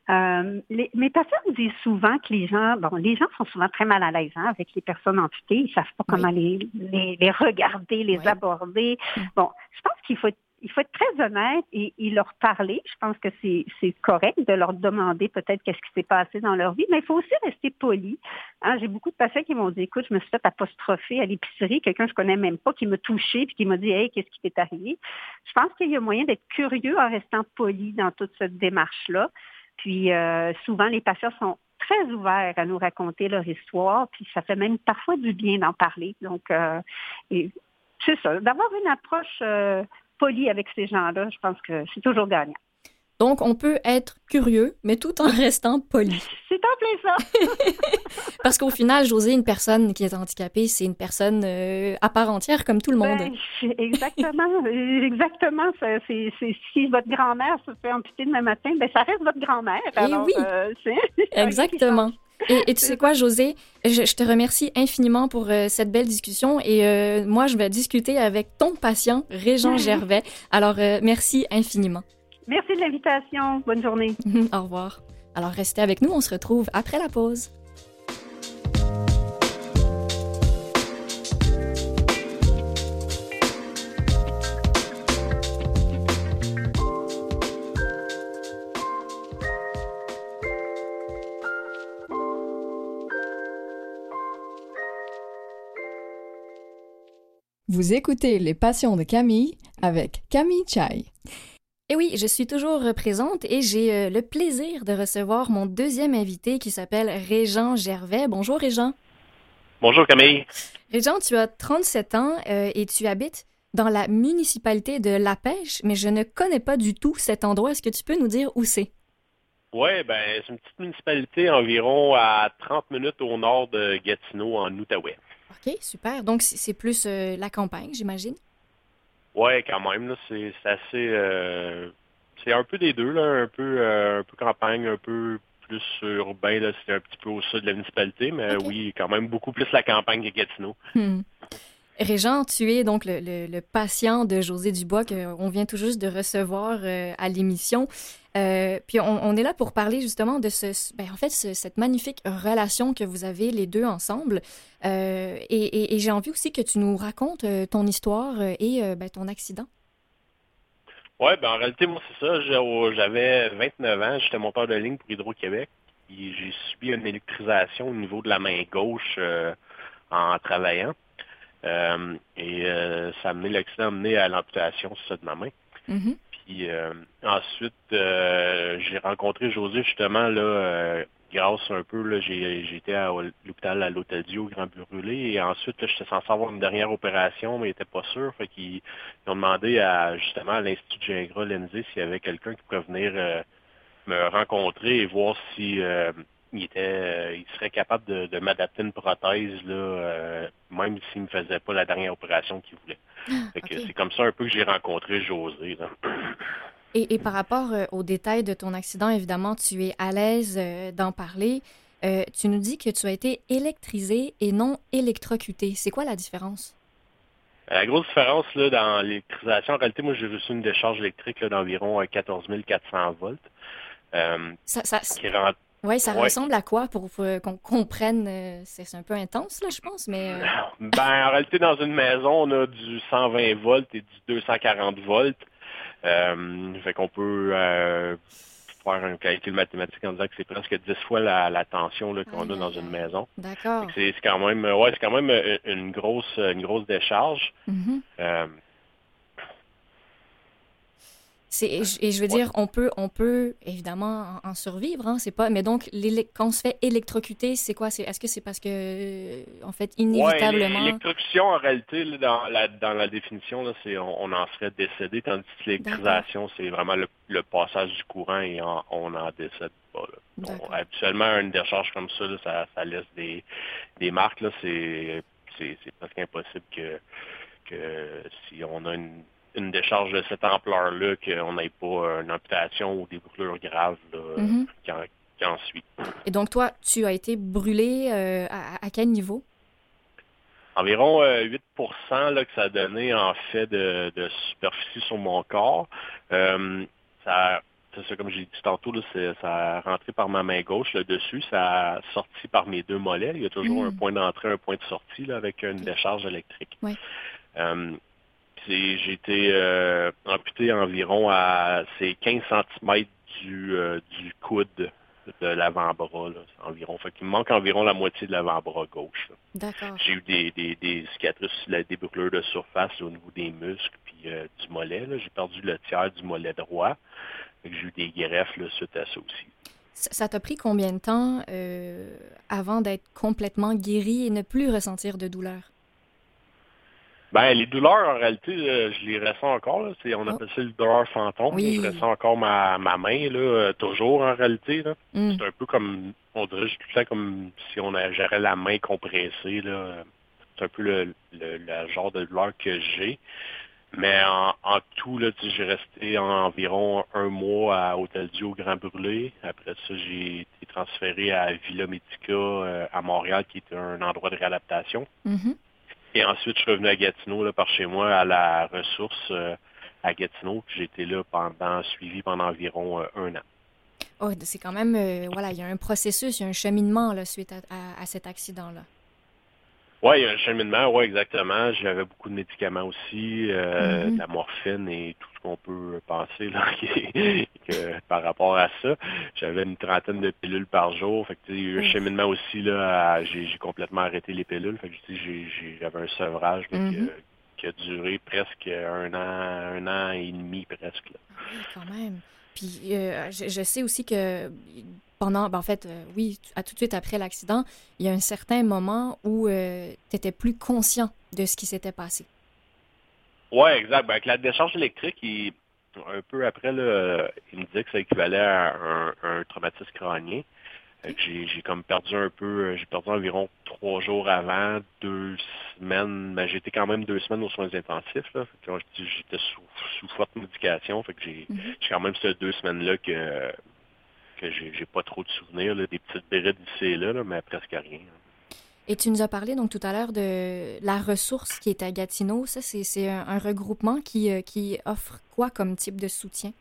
C: Euh, les- mes patients disent souvent que les gens, bon, les gens sont souvent très mal à l'aise hein, avec les personnes amputées. Ils savent pas
B: Oui.
C: comment les, les, les regarder, les
B: Oui.
C: aborder.
B: Mm.
C: Bon, je pense qu'il faut être il faut être très honnête et, et leur parler. Je pense que c'est correct de leur demander peut-être qu'est-ce qui s'est passé dans leur vie, mais il faut aussi rester poli. Hein, J'ai beaucoup de patients qui m'ont dit, écoute, je me suis fait apostropher à l'épicerie, quelqu'un que je connais même pas qui m'a touché puis qui m'a dit, hey, qu'est-ce qui t'est arrivé? Je pense qu'il y a moyen d'être curieux en restant poli dans toute cette démarche-là. Puis euh, souvent, les patients sont très ouverts à nous raconter leur histoire, puis ça fait même parfois du bien d'en parler. Donc, euh, c'est ça, d'avoir une approche euh, polie avec ces gens-là, je pense que c'est toujours gagnant.
B: Donc, on peut être curieux, mais tout en (laughs) restant poli.
C: C'est en plein ça. (laughs)
B: Parce qu'au final, José, une personne qui est handicapée, c'est une personne euh, à part entière, comme tout le monde.
C: Ben, exactement, (laughs) exactement. C'est, si votre grand-mère se fait amputer demain matin, ben ça reste votre grand-mère.
B: Eh oui.
C: euh,
B: Exactement. Et, et tu sais quoi, José, je, je te remercie infiniment pour euh, cette belle discussion et euh, moi, je vais discuter avec ton patient, Régent (laughs) Gervais. Alors, euh, merci infiniment.
C: Merci de l'invitation. Bonne journée. (laughs)
B: Au revoir. Alors, restez avec nous, on se retrouve après la pause.
E: Vous écoutez Les Passions de Camille avec Camille Chai.
B: Et oui, je suis toujours présente et j'ai euh, le plaisir de recevoir mon deuxième invité qui s'appelle Régent Gervais. Bonjour Régent.
F: Bonjour Camille.
B: Régent, tu as 37 ans euh, et tu habites dans la municipalité de La Pêche, mais je ne connais pas du tout cet endroit. Est-ce que tu peux nous dire où c'est?
F: Oui, ben c'est une petite municipalité environ à 30 minutes au nord de Gatineau, en Outaouais.
B: OK, super. Donc, c'est plus euh, la campagne, j'imagine?
F: Ouais, quand même, là, c'est c'est assez... euh, c'est un peu des deux, là, un peu, euh, un peu campagne, un peu plus urbain, là, c'est un petit peu au sud de la municipalité, mais oui, quand même beaucoup plus la campagne que Gatineau.
B: Hmm. Régent, tu es donc le, patient de José Dubois qu'on vient tout juste de recevoir euh, à l'émission. Euh, puis on, est là pour parler justement de ce, ben, en fait, ce- cette magnifique relation que vous avez les deux ensemble. Euh, et j'ai envie aussi que tu nous racontes ton histoire et ben, ton accident.
F: Ouais, ben en réalité, moi, c'est ça. J'avais 29 ans, j'étais monteur de ligne pour Hydro-Québec. J'ai subi une électrisation au niveau de la main gauche en travaillant. Euh, et euh, ça a amené, l'accident a mené à l'amputation, c'est ça, de ma main.
B: Mhm.
F: Puis euh, ensuite, euh, j'ai rencontré José justement là, euh, grâce un peu, là, j'ai été à l'hôpital à l'Hôtel Dieu au Grand Brûlé et ensuite là, j'étais censé avoir une dernière opération, mais ils n'étaient pas sûrs. Fait qu'ils ils ont demandé à justement à l'Institut Gingras l'ENSI s'il y avait quelqu'un qui pouvait venir euh, me rencontrer et voir si euh, il était euh, il serait capable de, de m'adapter une prothèse là, euh, même s'il ne me faisait pas la dernière opération qu'il voulait.
B: Ok.
F: c'est comme ça un peu que j'ai rencontré José. Là.
B: Et, et par rapport euh, aux détails de ton accident, évidemment, tu es à l'aise d'en parler. Tu nous dis que tu as été électrisé et non électrocuté. C'est quoi la différence?
F: La grosse différence là, dans l'électrisation, en réalité, moi j'ai reçu une décharge électrique d'environ euh, 14 400 volts.
B: Ça, ça,
F: qui rentre
B: ouais, ça
F: Ouais.
B: ressemble à quoi pour, pour, euh, qu'on comprenne? euh, c'est un peu intense, là, je pense, mais... euh, (laughs)
F: Ben, en réalité, dans une maison, on a du 120 volts et du 240 volts. Euh, fait qu'on peut euh, faire un calcul mathématique en disant que c'est presque 10 fois la, la tension qu'on a dans une maison.
B: D'accord.
F: C'est quand même, ouais, c'est quand même une grosse, une grosse décharge. Euh,
B: C'est, et je- et je veux dire, on peut, on peut évidemment en, en survivre, hein, c'est pas. Mais donc, quand on se fait électrocuter, c'est quoi? Est-ce que c'est parce que, euh, en fait,
F: Ouais,
B: inévitablement?
F: l'électrocution, en réalité, là, dans, la, dans la définition, là, c'est on, on en serait décédé, tandis que l'électrisation, c'est vraiment le, le passage du courant et en- on n'en décède pas. là.
B: D'accord.
F: habituellement, une décharge comme ça, là, ça, ça laisse des, des marques. C'est, presque impossible que, que si on a une, une décharge de cette ampleur-là, qu'on n'ait pas une amputation ou des brûlures graves là,
B: Mhm.
F: qui, en, qui en suit.
B: Et donc, toi, tu as été brûlé euh, à, à quel niveau?
F: Environ euh, 8 là, que ça a donné en fait de, de superficie sur mon corps. Euh, ça, c'est ça, comme j'ai dit tantôt, là, ça a rentré par ma main gauche, le dessus, ça a sorti par mes deux mollets. Il y a toujours
B: Mm.
F: un point d'entrée, un point de sortie là, avec une décharge électrique. J'ai été euh, amputé environ à ces 15 cm du, euh, du coude de l'avant-bras, environ. Fait qu'il me manque environ la moitié de l'avant-bras gauche.
B: D'accord.
F: J'ai eu des, des, des cicatrices, sur la- des brûlures de surface au niveau des muscles puis euh, du mollet. J'ai perdu le tiers du mollet droit. J'ai eu des greffes là, suite à ça aussi.
B: Ça ça t'a pris combien de temps euh, avant d'être complètement guéri et ne plus ressentir de douleur?
F: Ben, les douleurs, en réalité, euh, je les ressens encore. Là. C'est- On
B: Oh.
F: appelle ça le douleur fantôme.
B: Oui.
F: Je ressens encore ma, ma main, là, euh, toujours en réalité. Là.
B: Hmm.
F: C'est un peu comme, on dirait tout le temps comme si on j'aurais la main compressée. Là. C'est un peu le, le- le genre de douleur que j'ai. Mais en, en tout, là, j'ai resté environ un mois à Hôtel Dieu au Grand Brûlé. Après ça, j'ai été transféré à Villa Medica euh, à Montréal, qui est un endroit de réadaptation.
B: Mhm.
F: Et ensuite, je suis revenu à Gatineau, là, par chez moi, à la ressource euh, à Gatineau. Puis J'ai été là pendant, suivi pendant environ euh, un an.
B: Oh, c'est quand même, euh, voilà, il y a un processus, il y a un cheminement là, suite à- à cet accident-là.
F: Oui, il y a un cheminement, oui, exactement. J'avais beaucoup de médicaments aussi, euh,
B: Mhm.
F: de la morphine et tout ce qu'on peut penser là, (laughs) que, par rapport à ça. J'avais une trentaine de pilules par jour. Fait que, tu sais, il y a eu un cheminement aussi. là. J'ai complètement arrêté les pilules. Fait que, j'avais un sevrage là, qui, a, qui a duré presque un an, un an et demi presque. là.
B: Oui, quand même. Puis euh, je, je sais aussi que pendant, ben, en fait, euh, oui, à tout de suite après l'accident, il y a un certain moment où tu étais plus conscient de ce qui s'était passé.
F: Oui, exact. Ben, avec la décharge électrique, il- un peu après, là, il me disait que ça équivalait à un, un traumatisme crânien. J'ai j'ai comme perdu un peu, euh, j'ai perdu environ trois jours avant, deux semaines, mais j'étais quand même deux semaines aux soins intensifs. Là. J'étais sous, sous forte médication, fait que j'ai
B: Mhm.
F: j'ai quand même ces deux semaines-là que, que j'ai pas trop de souvenirs, là, des petites brides ici et là, là, mais presque rien.
B: Et tu nous as parlé donc tout à l'heure de la ressource qui est à Gatineau. Ça, c'est un, un regroupement qui, euh, qui offre quoi comme type de soutien?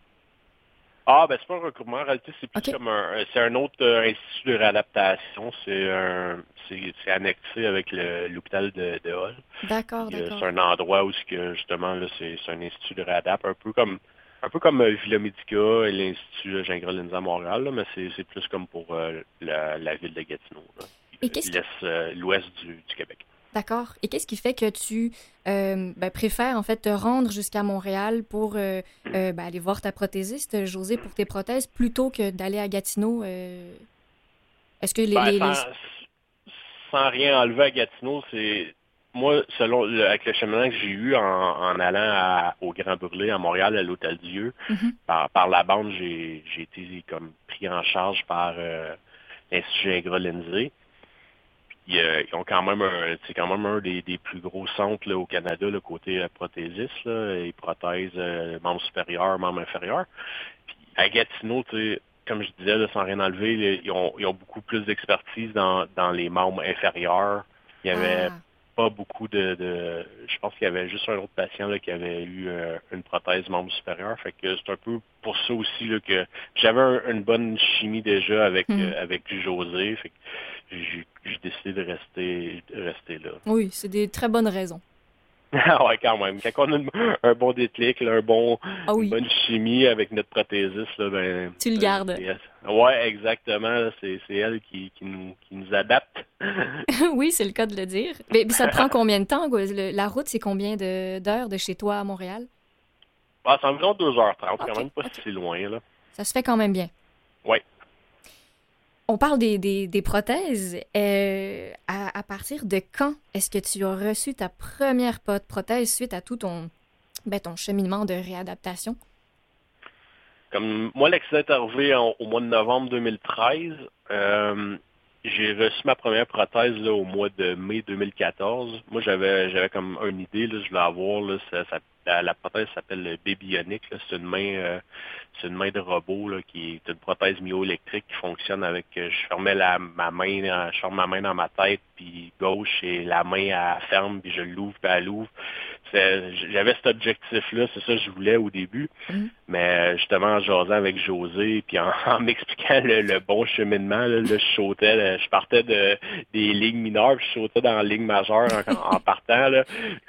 F: Ah, ben c'est pas un regroupement. En réalité, c'est plus comme un, c'est un autre euh, institut de réadaptation. C'est un, c'est, annexé avec l'hôpital de, de Hall.
B: D'accord,
F: euh,
B: d'accord.
F: C'est un endroit où que justement là, c'est, un institut de réadap, un peu comme un peu comme euh, Villa Medica et l'Institut Gingras-Lindsay à Montréal, là, mais c'est, plus comme pour euh, la, la ville de Gatineau, là,
B: Et qu'est-ce qui-
F: L'est, euh, l'ouest du, du Québec.
B: D'accord. Et qu'est-ce qui fait que tu euh, ben, préfères en fait te rendre jusqu'à Montréal pour euh, euh, ben, aller voir ta prothésiste, José, pour tes prothèses, plutôt que d'aller à Gatineau? euh, Est-ce que les...
F: Ben,
B: les-
F: sans,
B: les-
F: sans rien enlever à Gatineau, c'est moi, selon le, avec le cheminement que j'ai eu en, en allant à- au Grand Brûlé à Montréal, à l'Hôtel Dieu,
B: Mhm.
F: par, par la bande, j'ai été comme pris en charge par euh, l'Institut Ingras Lindsay. Puis, euh, ils ont quand même un, c'est quand même un des, des plus gros centres là, au Canada, le côté euh, prothésiste, là, et prothèses euh, membres supérieurs, membres inférieurs. Puis à Gatineau, tu sais, comme je disais, là, sans rien enlever, ils, ont, ils ont beaucoup plus d'expertise dans, dans les membres inférieurs. Il y avait
B: Ah,
F: pas beaucoup de, de- je pense qu'il y avait juste un autre patient là, qui avait eu euh, une prothèse membre supérieur. Fait que c'est un peu pour ça aussi là, que j'avais un- une bonne chimie déjà avec
B: Mhm.
F: euh, avec José. Fait que j'ai j'ai décidé de rester de rester là.
B: oui, c'est des très bonnes raisons. (laughs)
F: Ah ouais, quand même. Quand on a un bon déclic, là, un bon,
B: Ah oui.
F: une bonne chimie avec notre prothésiste, là, ben,
B: Tu le gardes.
F: Ouais, exactement. C'est elle qui, qui, nous, qui nous adapte. (laughs)
B: oui, c'est le cas de le dire. Mais, mais ça te prend (laughs) combien de temps? quoi? Le- la route, c'est combien d'heures de, chez toi à Montréal?
F: Ah, c'est environ 2h30,
B: Ok,
F: quand même pas si loin, là.
B: Ça se fait quand même bien.
F: Oui.
B: On parle des, des, prothèses. Euh, à, partir de quand est-ce que tu as reçu ta première prothèse suite à tout ton, ben, ton cheminement de réadaptation?
F: Comme moi, l'accident est arrivé au mois de novembre 2013. Euh, j'ai reçu ma première prothèse là, au mois de mai 2014. Moi, j'avais j'avais comme une idée, là, je voulais avoir, là, ça- ça- la, prothèse s'appelle le. C'est une main euh, c'est une main de robot là, qui est une prothèse myoélectrique qui fonctionne avec euh, je fermais la, ma main, euh, je ferme ma main dans ma tête, puis gauche et la main elle ferme, puis je l'ouvre, puis elle l'ouvre. J'avais cet objectif-là, c'est ça que je voulais au début.
B: Mhm.
F: Mais euh, justement, en jasant avec José, puis en, (laughs) en m'expliquant le, le bon cheminement, là, là, je sautais, là, je partais de des lignes mineures, puis je sautais dans la ligne majeure en, en (laughs) partant.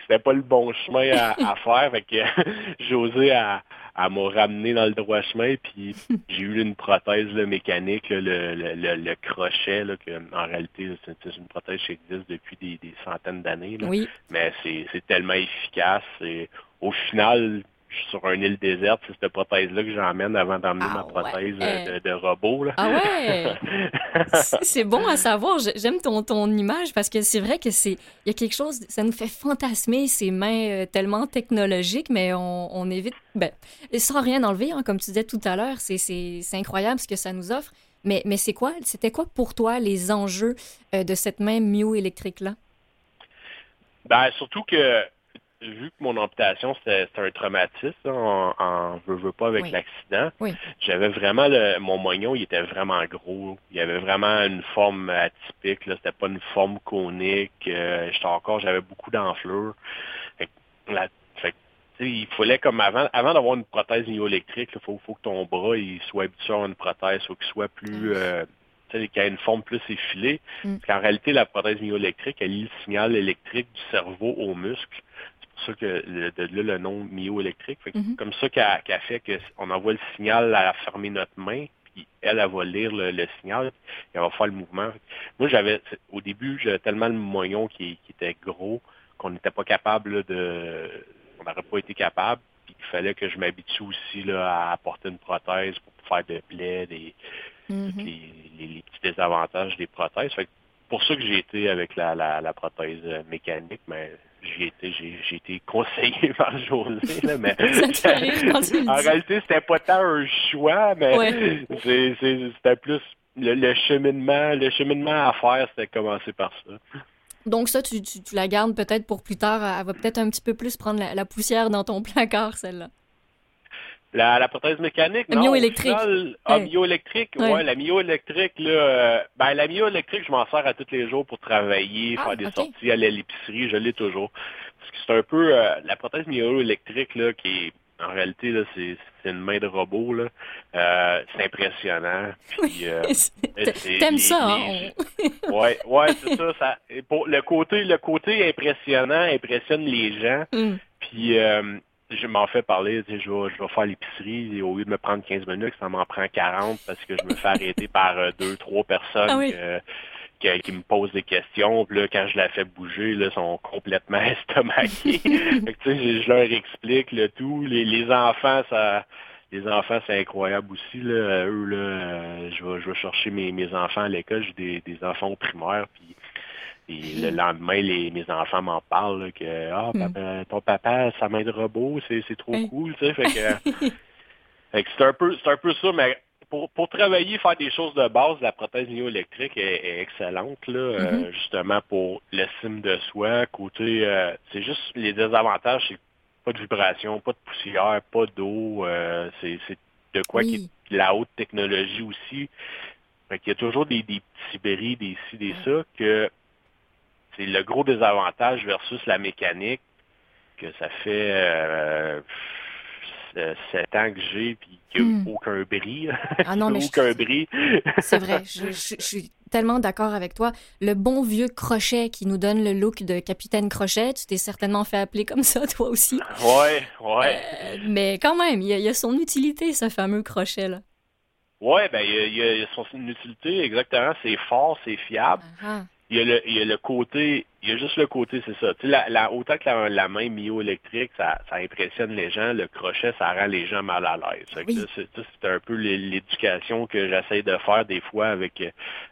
F: C'était pas le bon chemin à, à faire. Fait que (laughs) José a, elle m'a ramené dans le droit chemin, puis (laughs) j'ai eu une prothèse là, mécanique, là, le, le, le, crochet, là, que, en réalité, c'est une prothèse qui existe depuis des, des centaines d'années.
B: Oui.
F: Mais c'est c'est tellement efficace. Et au final, je suis sur une île déserte, c'est cette prothèse-là que j'emmène avant d'emmener
B: Ah
F: ma prothèse
B: ouais.
F: euh, de, de robot. Là.
B: Ah ouais! (laughs) C'est bon à savoir. J'ai- J'aime ton, ton image parce que c'est vrai que c'est il y a quelque chose, ça nous fait fantasmer ces mains euh, tellement technologiques, mais on, on évite, ben, sans rien enlever, hein, comme tu disais tout à l'heure, c'est- c'est c'est incroyable ce que ça nous offre. Mais, mais c'est quoi, c'était quoi pour toi les enjeux euh, de cette main myoélectrique-là?
F: Ben, surtout que, vu que mon amputation, c'était un traumatisme, là, en, en veux, veux pas avec
B: Oui.
F: l'accident,
B: Oui.
F: j'avais vraiment, le, mon moignon, il était vraiment gros. Il avait vraiment une forme atypique, là. C'était pas une forme conique. Euh, j'étais encore, j'avais beaucoup d'enflure. Il fallait comme avant, avant d'avoir une prothèse myoélectrique, il faut, faut que ton bras il soit habitué à une prothèse, faut qu'il soit plus, euh, qu'il ait une forme plus effilée.
B: Mm.
F: Parce qu'en réalité, la prothèse myoélectrique, elle lie le signal électrique du cerveau au muscle. Ça que le, de là le nom myoélectrique. Fait que
B: Mhm.
F: Comme ça qu'elle qu'elle fait qu'on envoie le signal à fermer notre main, puis elle, elle va lire le, le signal, et elle va faire le mouvement. Moi, j'avais au début, j'avais tellement le moignon qui, qui était gros qu'on n'était pas capable là, de. On n'aurait pas été capable. Puis il fallait que je m'habitue aussi là, à porter une prothèse pour faire de plaies, des,
B: Mhm.
F: les, les- les petits désavantages des prothèses. Fait que pour ça que j'ai été avec la, la, la prothèse euh, mécanique, mais j'ai été, j'ai, (laughs) été conseillé par José, là, mais (laughs) en réalité, c'était pas tant un choix, mais
B: Ouais. (laughs)
F: c'était plus le, le cheminement, le cheminement à faire, c'était commencer par ça.
B: Donc ça, tu, tu, tu la gardes peut-être pour plus tard. Elle va peut-être un petit peu plus prendre la, la poussière dans ton placard, celle-là.
F: La, la prothèse mécanique,
B: La
F: non.
B: myoélectrique.
F: ah,
B: Ouais.
F: la myoélectrique, là, euh, ben, la myoélectrique, je m'en sers à tous les jours pour travailler,
B: Ah,
F: faire des sorties, aller à l'épicerie, je l'ai toujours. Parce que c'est un peu, euh, la prothèse myoélectrique, là, qui est, en réalité, là, c'est, une main de robot, là. Euh, c'est impressionnant. Puis, euh, (laughs)
B: T'aimes ça,
F: les-
B: hein?
F: Ouais, ouais, c'est ça, ça. Pour le côté, le côté impressionnant impressionne les gens.
B: Hum.
F: Puis euh, je m'en fais parler, tu sais, je vais, je vais faire l'épicerie et au lieu de me prendre 15 minutes, ça m'en prend 40 parce que je me fais arrêter (laughs) par euh, deux, trois personnes
B: Ah oui.
F: que- que- qui me posent des questions. Puis là, quand je la fais bouger, là, ils sont complètement (laughs) estomaqués. (laughs) Que, je, je leur explique le tout. Les, les enfants, ça. Les enfants, c'est incroyable aussi. Là. Eux, là, euh, je, vais, je vais chercher mes, mes enfants à l'école. J'ai des, des enfants au primaire. Puis le lendemain, les, mes enfants m'en parlent là, que ah, papa, ton papa, sa main de robot, c'est, trop
B: Hey.
F: cool. Tu sais, fait que, (laughs) fait que c'est un peu c'est un peu ça, mais pour, pour travailler, faire des choses de base, la prothèse myoélectrique est, est excellente, là, euh,
B: Mhm.
F: justement pour l'estime de soi. Côté euh, c'est juste les désavantages, c'est pas de vibration, pas de poussière, pas d'eau. euh, c'est, de quoi qui
B: Oui.
F: de la haute technologie aussi. Fait qu'il y a toujours des, des petits bris, des ci, des ça, que c'est le gros désavantage versus la mécanique, que ça fait euh, sept ans que j'ai, puis qu'il n'y a
B: Hmm.
F: aucun bris.
B: Ah non, (laughs) mais je-
F: aucun bris.
B: C'est vrai, je, je- je suis tellement d'accord avec toi. Le bon vieux crochet qui nous donne le look de Capitaine Crochet, tu t'es certainement fait appeler comme ça, toi aussi. (laughs)
F: ouais, ouais.
B: Euh, mais quand même, il y, a- il y a son utilité, ce fameux crochet-là.
F: Ouais, ben il y a, il y a son utilité, exactement. C'est fort, c'est fiable.
B: Ah,
F: Il y a le, il y a le côté il y a juste le côté, c'est ça. Tu sais, la, la- autant que la, la main mio-électrique, ça, ça impressionne les gens, le crochet, ça rend les gens mal à l'aise.
B: Oui.
F: C'est un peu l'é- l'éducation que j'essaie de faire des fois avec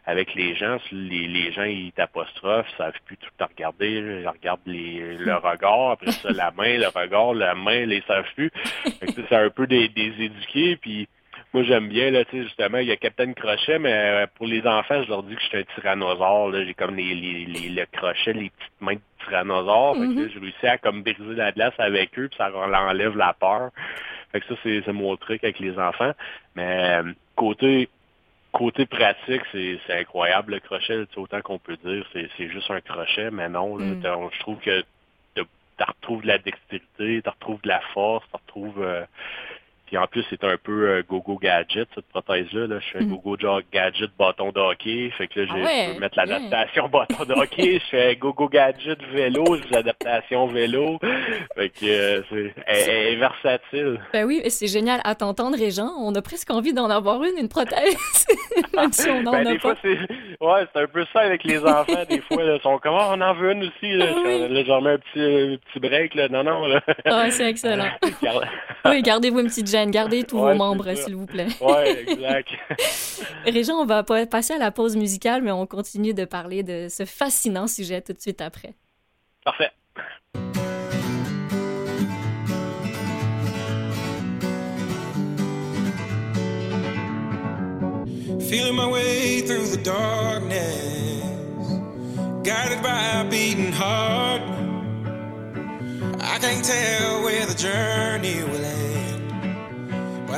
F: avec les gens. Les, les gens, ils t'apostrophent, ils savent plus tout le temps regarder, ils regardent les, (laughs) le regard, après ça, la main, le regard, la main, ils savent plus. C'est un peu des, des éduqués, puis moi, j'aime bien, là, tu sais, justement, il y a Captain Crochet, mais euh, pour les enfants, je leur dis que je suis un tyrannosaure, là. J'ai comme les, les, les, le crochet, les petites mains de tyrannosaure. Fait que là,
B: Mhm.
F: j'ai réussi à comme briser la glace avec eux, puis ça leur enlève la peur. Fait que ça, c'est c'est mon truc avec les enfants. Mais euh, côté côté pratique, c'est c'est incroyable le crochet, là, autant qu'on peut dire, c'est c'est juste un crochet, mais non, là,
B: Mm.
F: je trouve que tu retrouves de la dextérité, tu retrouves de la force, tu retrouves euh, puis en plus, c'est un peu euh, go-go gadget, cette prothèse-là. Là. Je fais
B: Mhm.
F: go-go genre gadget bâton de hockey. Fait que là,
B: Ah
F: j'ai-
B: ouais,
F: je peux mettre
B: bien.
F: l'adaptation (laughs) bâton de hockey. Je fais go-go gadget vélo, j'ai l'adaptation vélo. Fait que euh, c'est elle- elle est versatile.
B: Ben oui, c'est génial. À t'entendre, Régent, on a presque envie d'en avoir une, une prothèse. (laughs) Même si on
F: Ben,
B: a
F: des
B: pas.
F: fois, c'est ouais, c'est un peu ça avec les enfants. Des fois, ils sont comme Ah, on en veut une aussi. Là,
B: Ah oui.
F: Là, j'en mets un petit, un petit break. Là. Non, non. Là.
B: Ah, c'est excellent. (laughs) Oui, gardez-vous une petite gêne. Gardez tous
F: Ouais,
B: vos membres, s'il vous plaît.
F: ouais, exact. (laughs)
B: Régent, on va pas- passer à la pause musicale, mais on continue de parler de ce fascinant sujet tout de suite après.
F: Parfait.
G: Feeling my way through the darkness, guided by a beating heart. I can't tell where the journey will end,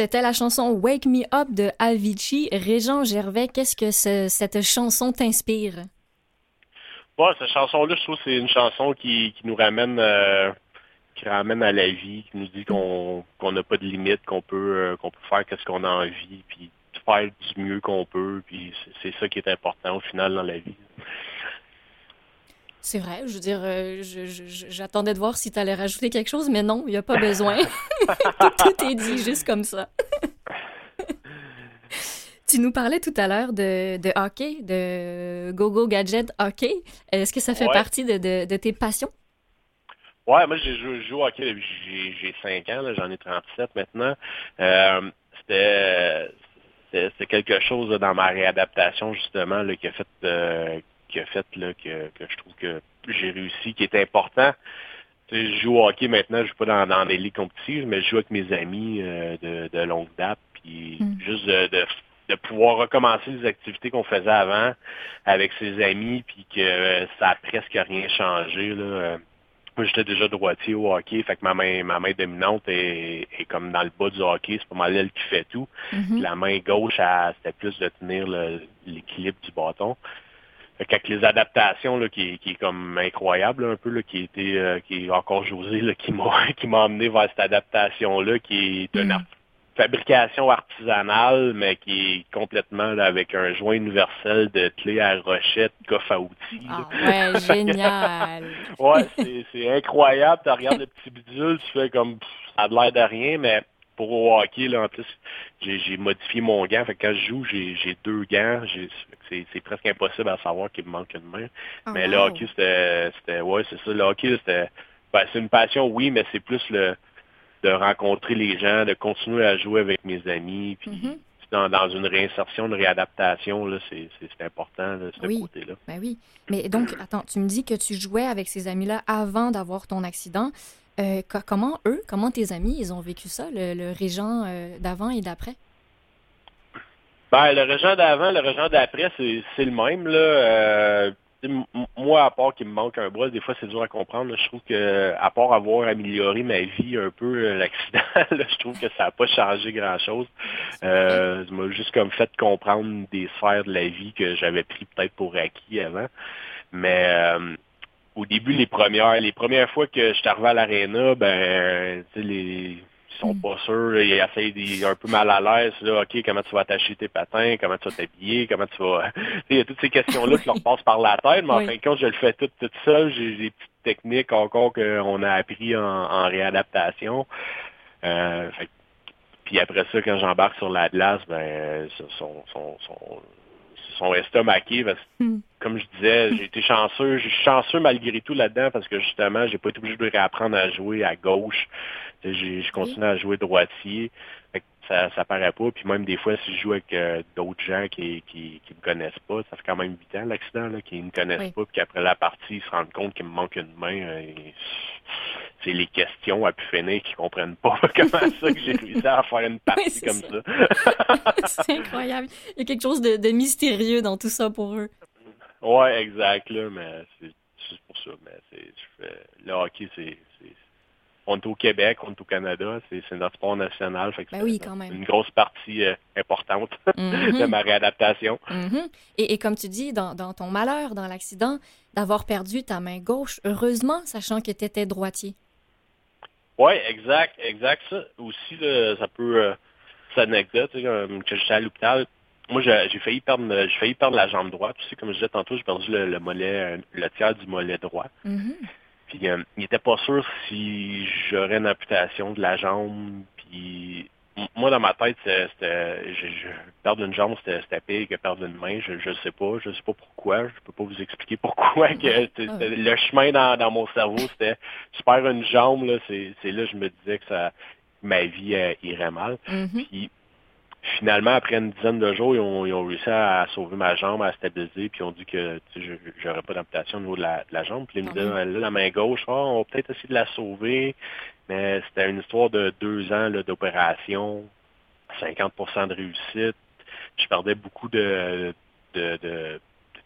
B: C'était la chanson Wake Me Up de Avicii. Régent Gervais, qu'est-ce que ce- cette chanson t'inspire?
F: Ouais, cette chanson-là, je trouve c'est une chanson qui, qui nous ramène euh, qui ramène à la vie, qui nous dit qu'on qu'on n'a pas de limite, qu'on peut euh, qu'on peut faire qu'est-ce qu'on a envie, puis faire du mieux qu'on peut, puis c'est ça qui est important au final dans la vie.
B: C'est vrai, je veux dire, euh, j'attendais de voir si tu allais rajouter quelque chose, mais non, il n'y a pas besoin. (laughs) (laughs) tout est dit juste comme ça. (laughs) tu nous parlais tout à l'heure de, de hockey, de Go-Go Gadget Hockey. Est-ce que ça fait
F: Ouais.
B: partie de, de- de tes passions?
F: Ouais, moi j'ai joué, je joue au hockey depuis j'ai j'ai 5 ans, j'en ai 37 maintenant. Euh, c'était quelque chose dans ma réadaptation justement là, qui a fait euh, qui a fait là, que, que je trouve que j'ai réussi, qui est important. Tu sais, je joue au hockey maintenant, je joue pas dans, dans des ligues compétitives, mais je joue avec mes amis euh, de, de longue date, puis
B: Mm.
F: juste de, de, de pouvoir recommencer les activités qu'on faisait avant avec ses amis, puis que euh, ça a presque rien changé. Là. Moi, j'étais déjà droitier au hockey, fait que ma main, ma main dominante est, est comme dans le bas du hockey, c'est pas mal elle qui fait tout.
B: Mhm.
F: Puis La main gauche, c'était plus de tenir l'équilibre du bâton. Qu'avec les adaptations là, qui, qui est comme incroyable là, un peu, là, qui était euh, qui est encore José là, qui m'a (laughs) qui m'a amené vers cette adaptation-là, qui est une
B: Mm.
F: art- fabrication artisanale, mais qui est complètement là, avec un joint universel de clé à rochette, coffre à outils.
B: Ah ouais, (laughs) génial.
F: Ouais, c'est, incroyable. Tu regardes le petit bidule, tu fais comme pff, ça a de l'air de rien, mais pour au hockey, là, en plus, j'ai, modifié mon gant. Fait que quand je joue, j'ai, deux gants. C'est, presque impossible à savoir qu'il me manque une main.
B: Ah,
F: mais le hockey, c'était. Ouais, c'est ça. Le hockey, c'était. Ben, c'est une passion, oui, mais c'est plus le de rencontrer les gens, de continuer à jouer avec mes amis, puis
B: Mhm.
F: dans, dans une réinsertion, une réadaptation, c'est, important, là, ce
B: Oui.
F: côté-là.
B: Ben oui. Mais donc, attends, tu me dis que tu jouais avec ces amis-là avant d'avoir ton accident. Euh, co- comment eux, comment tes amis, ils ont vécu ça, le, le régent euh, d'avant et d'après?
F: Ben, le régent d'avant, le régent d'après, c'est, le même. Là. Euh, moi, à part qu'il me manque un bras, des fois c'est dur à comprendre. là. Je trouve que, à part avoir amélioré ma vie un peu, euh, l'accident, (laughs) je trouve que ça n'a pas changé grand-chose. Euh, ça m'a juste comme fait comprendre des sphères de la vie que j'avais pris peut-être pour acquis avant. Mais au début, les premières, les premières fois que je suis arrivé à l'aréna, ben, tu sais, les ils sont
B: Mm.
F: pas sûrs, ils essayent des, un peu mal à l'aise, là, OK, comment tu vas attacher tes patins, comment tu vas t'habiller, comment tu vas... (laughs) Il y a toutes ces questions-là qui leur passent par la tête, mais en
B: Oui.
F: fin de compte, je le fais tout, tout seul. J'ai des petites techniques encore qu'on a appris en, en réadaptation. Euh, fait puis après ça, quand j'embarque sur la glace, ben, euh, son, son, son, sont estomaqués parce que,
B: Hmm.
F: comme je disais, j'ai été chanceux. Je suis chanceux malgré tout là-dedans parce que justement, j'ai pas été obligé de réapprendre à jouer à gauche. Je continue à jouer droitier. Ça, ça paraît pas. Puis même des fois, si je joue avec euh, d'autres gens qui, qui, qui me connaissent pas, ça fait quand même 8 ans l'accident, là, qui me connaissent
B: Oui.
F: pas, puis qu'après la partie, ils se rendent compte qu'il me manque une main. euh, et c'est les questions à pu finir qui comprennent pas (laughs) comment ça que j'ai réussi à faire une partie comme
B: ça.
F: ça. (laughs)
B: c'est incroyable. Il y a quelque chose de, de mystérieux dans tout ça pour eux.
F: Ouais, exact, là, mais c'est c'est pour ça. Mais c'est, je fais- le hockey, c'est- on est au Québec, on est au Canada, c'est, notre sport national. Fait que
B: Ben oui, quand même.
F: une grosse partie euh, importante (laughs)
B: Mhm.
F: de ma réadaptation.
B: Mhm. et, et comme tu dis, dans, dans ton malheur, dans l'accident, d'avoir perdu ta main gauche, heureusement, sachant que tu étais droitier.
F: Oui, exact, exact. Ça aussi, là, ça peut. Euh, c'est une anecdote, comme que j'étais à l'hôpital. Moi, j'ai failli perdre, j'ai failli perdre la jambe droite. Tu sais, comme je disais tantôt, j'ai perdu le, le mollet, euh, le tiers du mollet droit.
B: Mhm.
F: Puis euh, il était pas sûr si j'aurais une amputation de la jambe. Puis moi, dans ma tête, c'était je, je- perdre une jambe, c'était pire que perdre une main. Je je sais pas. Je sais pas pourquoi. Je peux pas vous expliquer pourquoi. que le chemin dans, dans mon cerveau, c'était je perds une jambe, là, c'est là que je me disais que ça ma vie euh, irait mal.
B: Mhm.
F: Puis finalement, après une dizaine de jours, ils ont, ils ont réussi à sauver ma jambe, à stabiliser, puis ils ont dit que tu sais, je j'aurais pas d'amputation au niveau de la, de la jambe. Puis ils me
B: Ah
F: disaient, là, la main gauche, ah, on va peut-être essayer de la sauver, mais c'était une histoire de deux ans d'opération, 50% de réussite. Je perdais beaucoup de, de, de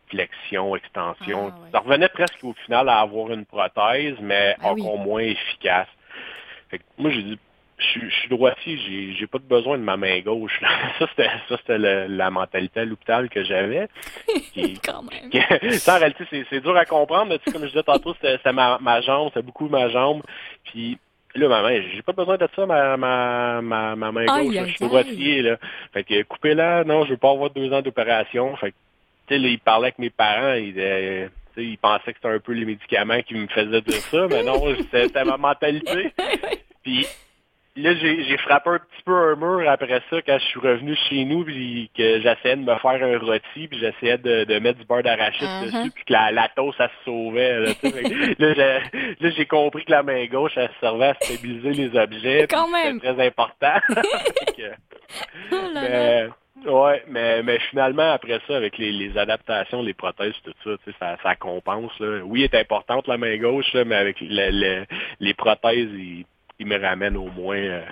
F: flexion, extension.
B: Ah, ouais.
F: Ça revenait presque au final à avoir une prothèse, mais
B: Ah oui.
F: encore moins efficace. Fait que moi, j'ai dit, je, suis- je suis droitier, j'ai, j'ai pas de besoin de ma main gauche. là. (laughs) Ça, c'était, ça, c'était le- la mentalité à l'hôpital que j'avais. (laughs) Qui-
B: Quand même. (laughs)
F: ça, en réalité, c'est, c'est dur à comprendre. mais tu sais, comme je disais tantôt, c'était, c'était ma, ma jambe, c'était beaucoup ma jambe. Puis là, ma main, j'ai pas besoin de ça, ma, ma, ma, ma main
B: Aïe,
F: gauche. là. je suis droitier, là. Fait que coupez-la, non, je veux pas avoir deux ans d'opération. Fait que, tu sais, là, il parlait avec mes parents, il, euh, tu sais, il pensait que c'était un peu les médicaments qui me faisaient dire ça, mais non, c'était, c'était ma mentalité. Puis là, j'ai frappé un petit peu un mur après ça quand je suis revenu chez nous, puis que j'essayais de me faire un rôti, puis j'essayais de, de mettre du beurre d'arachide
B: Uh-huh.
F: dessus, puis que la, la toast, ça se sauvait. Là, (laughs) là, j'ai- compris que la main gauche, elle servait à stabiliser les objets.
B: Quand même.
F: C'était très important. (laughs) Que-
B: Oh là
F: mais, ouais, mais, mais finalement, après ça, avec les, les adaptations, les prothèses, tout ça, tu sais, ça, ça compense. Là. Oui, elle est importante la main gauche, là, mais avec le- le- les prothèses, ils, ils me ramènent au moins euh,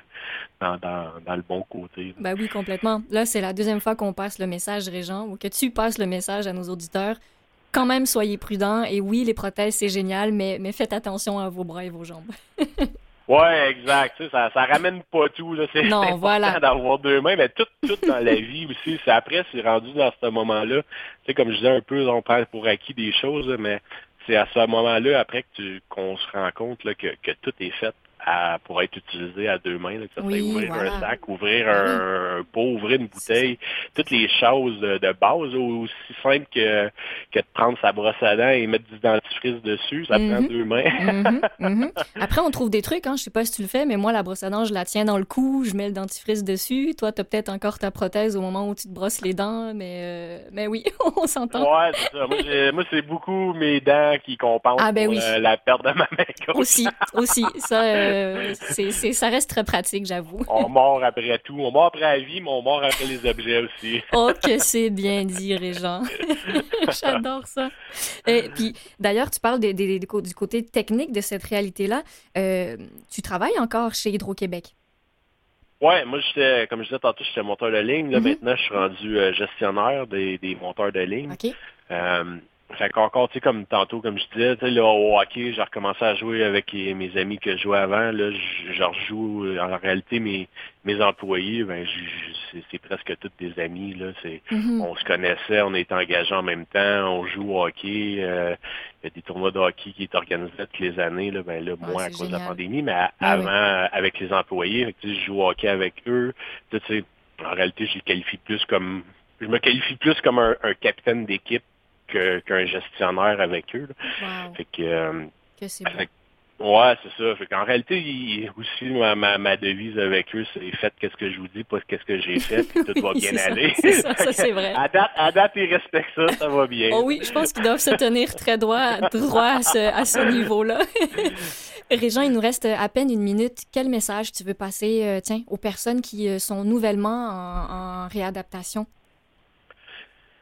F: dans, dans, dans le bon côté.
B: Ben oui, complètement. Là, c'est la deuxième fois qu'on passe le message, Régent, ou que tu passes le message à nos auditeurs. Quand même, soyez prudents. Et oui, les prothèses, c'est génial, mais, mais faites attention à vos bras et vos jambes. (laughs)
F: Ouais, exact. tu sais, Ça, ça ramène pas tout. Là. C'est (laughs) important
B: voilà.
F: d'avoir deux mains, mais tout, tout dans la vie aussi. C'est après, c'est rendu dans ce moment-là. Tu sais, comme je disais un peu, on prend pour acquis des choses, mais c'est à ce moment-là, après que tu qu'on se rend compte là, que, que tout est fait à, pour être utilisé à deux mains. Là, que ça
B: Oui,
F: soit ouvrir
B: voilà.
F: un sac, ouvrir un, un pot, ouvrir une bouteille, toutes les choses de, de base, aussi simple que, que de prendre sa brosse à dents et mettre du dentifrice dessus, ça prend
B: Mhm.
F: deux mains.
B: Mhm, (laughs) mhm. Après, on trouve des trucs, hein. je sais pas si tu le fais, mais moi, la brosse à dents, je la tiens dans le cou, je mets le dentifrice dessus. Toi, t'as peut-être encore ta prothèse au moment où tu te brosses les dents, mais, euh, mais oui, (laughs) on s'entend.
F: Ouais, c'est ça. Moi, c'est beaucoup mes dents qui compensent
B: Ah, ben
F: pour, euh, la perte de ma main.
B: Aussi, aussi. Ça, euh, c'est, c'est- ça reste très pratique, j'avoue.
F: On mord après tout. On mord après la vie, mais on mord après les objets aussi.
B: Oh, que c'est bien dit, Régent. (laughs) J'adore ça. Et puis, d'ailleurs, tu parles du côté technique de cette réalité-là. Euh, tu travailles encore chez Hydro-Québec?
F: Ouais, moi, j'étais, comme je disais tantôt, j'étais monteur de ligne. Là,
B: Mhm.
F: maintenant, je suis rendu euh, gestionnaire des, des monteurs de ligne.
B: OK?
F: Euh, fait qu'encore, tu sais, comme tantôt, comme je disais, tu sais, là, au hockey, j'ai recommencé à jouer avec mes amis que je jouais avant. Là, je, rejoue. euh, En réalité, mes, mes employés, ben, c'est, presque tous des amis. Là, c'est,
B: Mhm.
F: on se connaissait, on était engagés en même temps, on joue au hockey. euh, Il y a des tournois de hockey qui est organisés toutes les années. Là, ben là,
B: Ah,
F: moins à cause de la pandémie, mais
B: oui.
F: avant, avec les employés, tu sais, je joue au hockey avec eux. Tu sais, en réalité, je les qualifie plus comme je me qualifie plus comme un, un capitaine d'équipe qu'un gestionnaire avec eux.
B: Wow,
F: Fait que euh,
B: que c'est
F: fait Ouais, c'est ça. Fait qu'en réalité, il- aussi, ma, ma, ma devise avec eux, c'est faites qu'est-ce que je vous dis, pas qu'est-ce que j'ai fait, puis tout va (laughs) bien
B: ça,
F: aller. (laughs)
B: ça, ça, (laughs) c'est vrai.
F: À date, à date, ils respectent ça, ça va bien.
B: Oh oui, je pense qu'ils doivent se tenir très droit, droit à ce, à ce niveau-là. Régent, il nous reste à peine une minute. Quel message tu veux passer euh, tiens, aux personnes qui euh, sont nouvellement en, en réadaptation?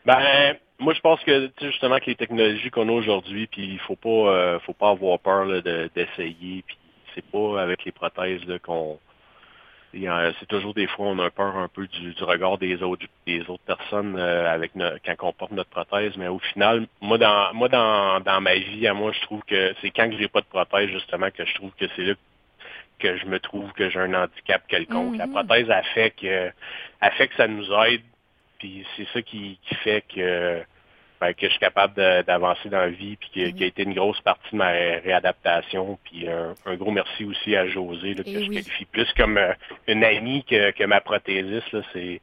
F: Ben, moi, je pense que justement que les technologies qu'on a aujourd'hui, puis il faut pas, euh, faut pas avoir peur là, de- d'essayer. Puis c'est pas avec les prothèses qu'on, c'est toujours des fois on a peur un peu du, du regard des autres, des autres personnes euh, avec no- quand on porte notre prothèse. Mais au final, moi dans, moi dans, dans ma vie, à moi, je trouve que c'est quand que j'ai pas de prothèse justement que je trouve que c'est là que je me trouve que j'ai un handicap quelconque. La
B: Mhm.
F: prothèse a fait que, a fait que ça nous aide puis c'est ça qui, qui fait que, ben, que je suis capable d'avancer dans la vie, puis qui, qui a été une grosse partie de ma ré- réadaptation. Puis un, un gros merci aussi à José, là, que
B: Eh
F: je qualifie plus comme euh, une amie que, que ma prothésiste. Là, c'est,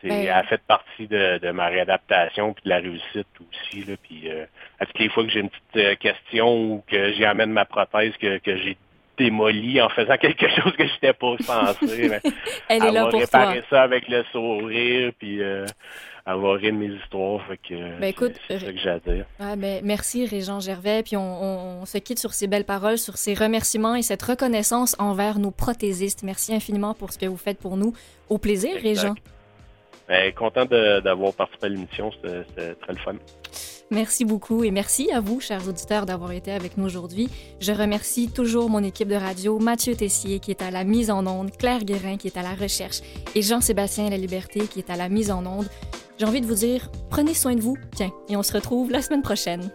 F: c'est,
B: Ben-
F: Elle a fait partie de, de ma réadaptation puis de la réussite aussi. Là, puis euh, à toutes les fois que j'ai une petite euh, question ou que j'y amène ma prothèse que, que j'ai démolie en faisant (laughs) quelque chose que je n'étais pas censé. (laughs)
B: Elle est là
F: va
B: pour toi.
F: réparer ça avec le sourire, puis euh, elle va rire de mes histoires. Fait que,
B: Ben, écoute,
F: c'est, c'est ça que j'ai à dire.
B: Ah, ben, merci Régent Gervais. Puis on, on- on se quitte sur ces belles paroles, sur ces remerciements et cette reconnaissance envers nos prothésistes. Merci infiniment pour ce que vous faites pour nous. Au plaisir,
F: Exact.
B: Régent.
F: Ben, content de- d'avoir participé à l'émission, c'était, c'était très le fun.
B: Merci beaucoup et merci à vous, chers auditeurs, d'avoir été avec nous aujourd'hui. Je remercie toujours mon équipe de radio, Mathieu Tessier qui est à la mise en onde, Claire Guérin qui est à la recherche et Jean-Sébastien La Liberté qui est à la mise en onde. J'ai envie de vous dire, prenez soin de vous, tiens, et on se retrouve la semaine prochaine.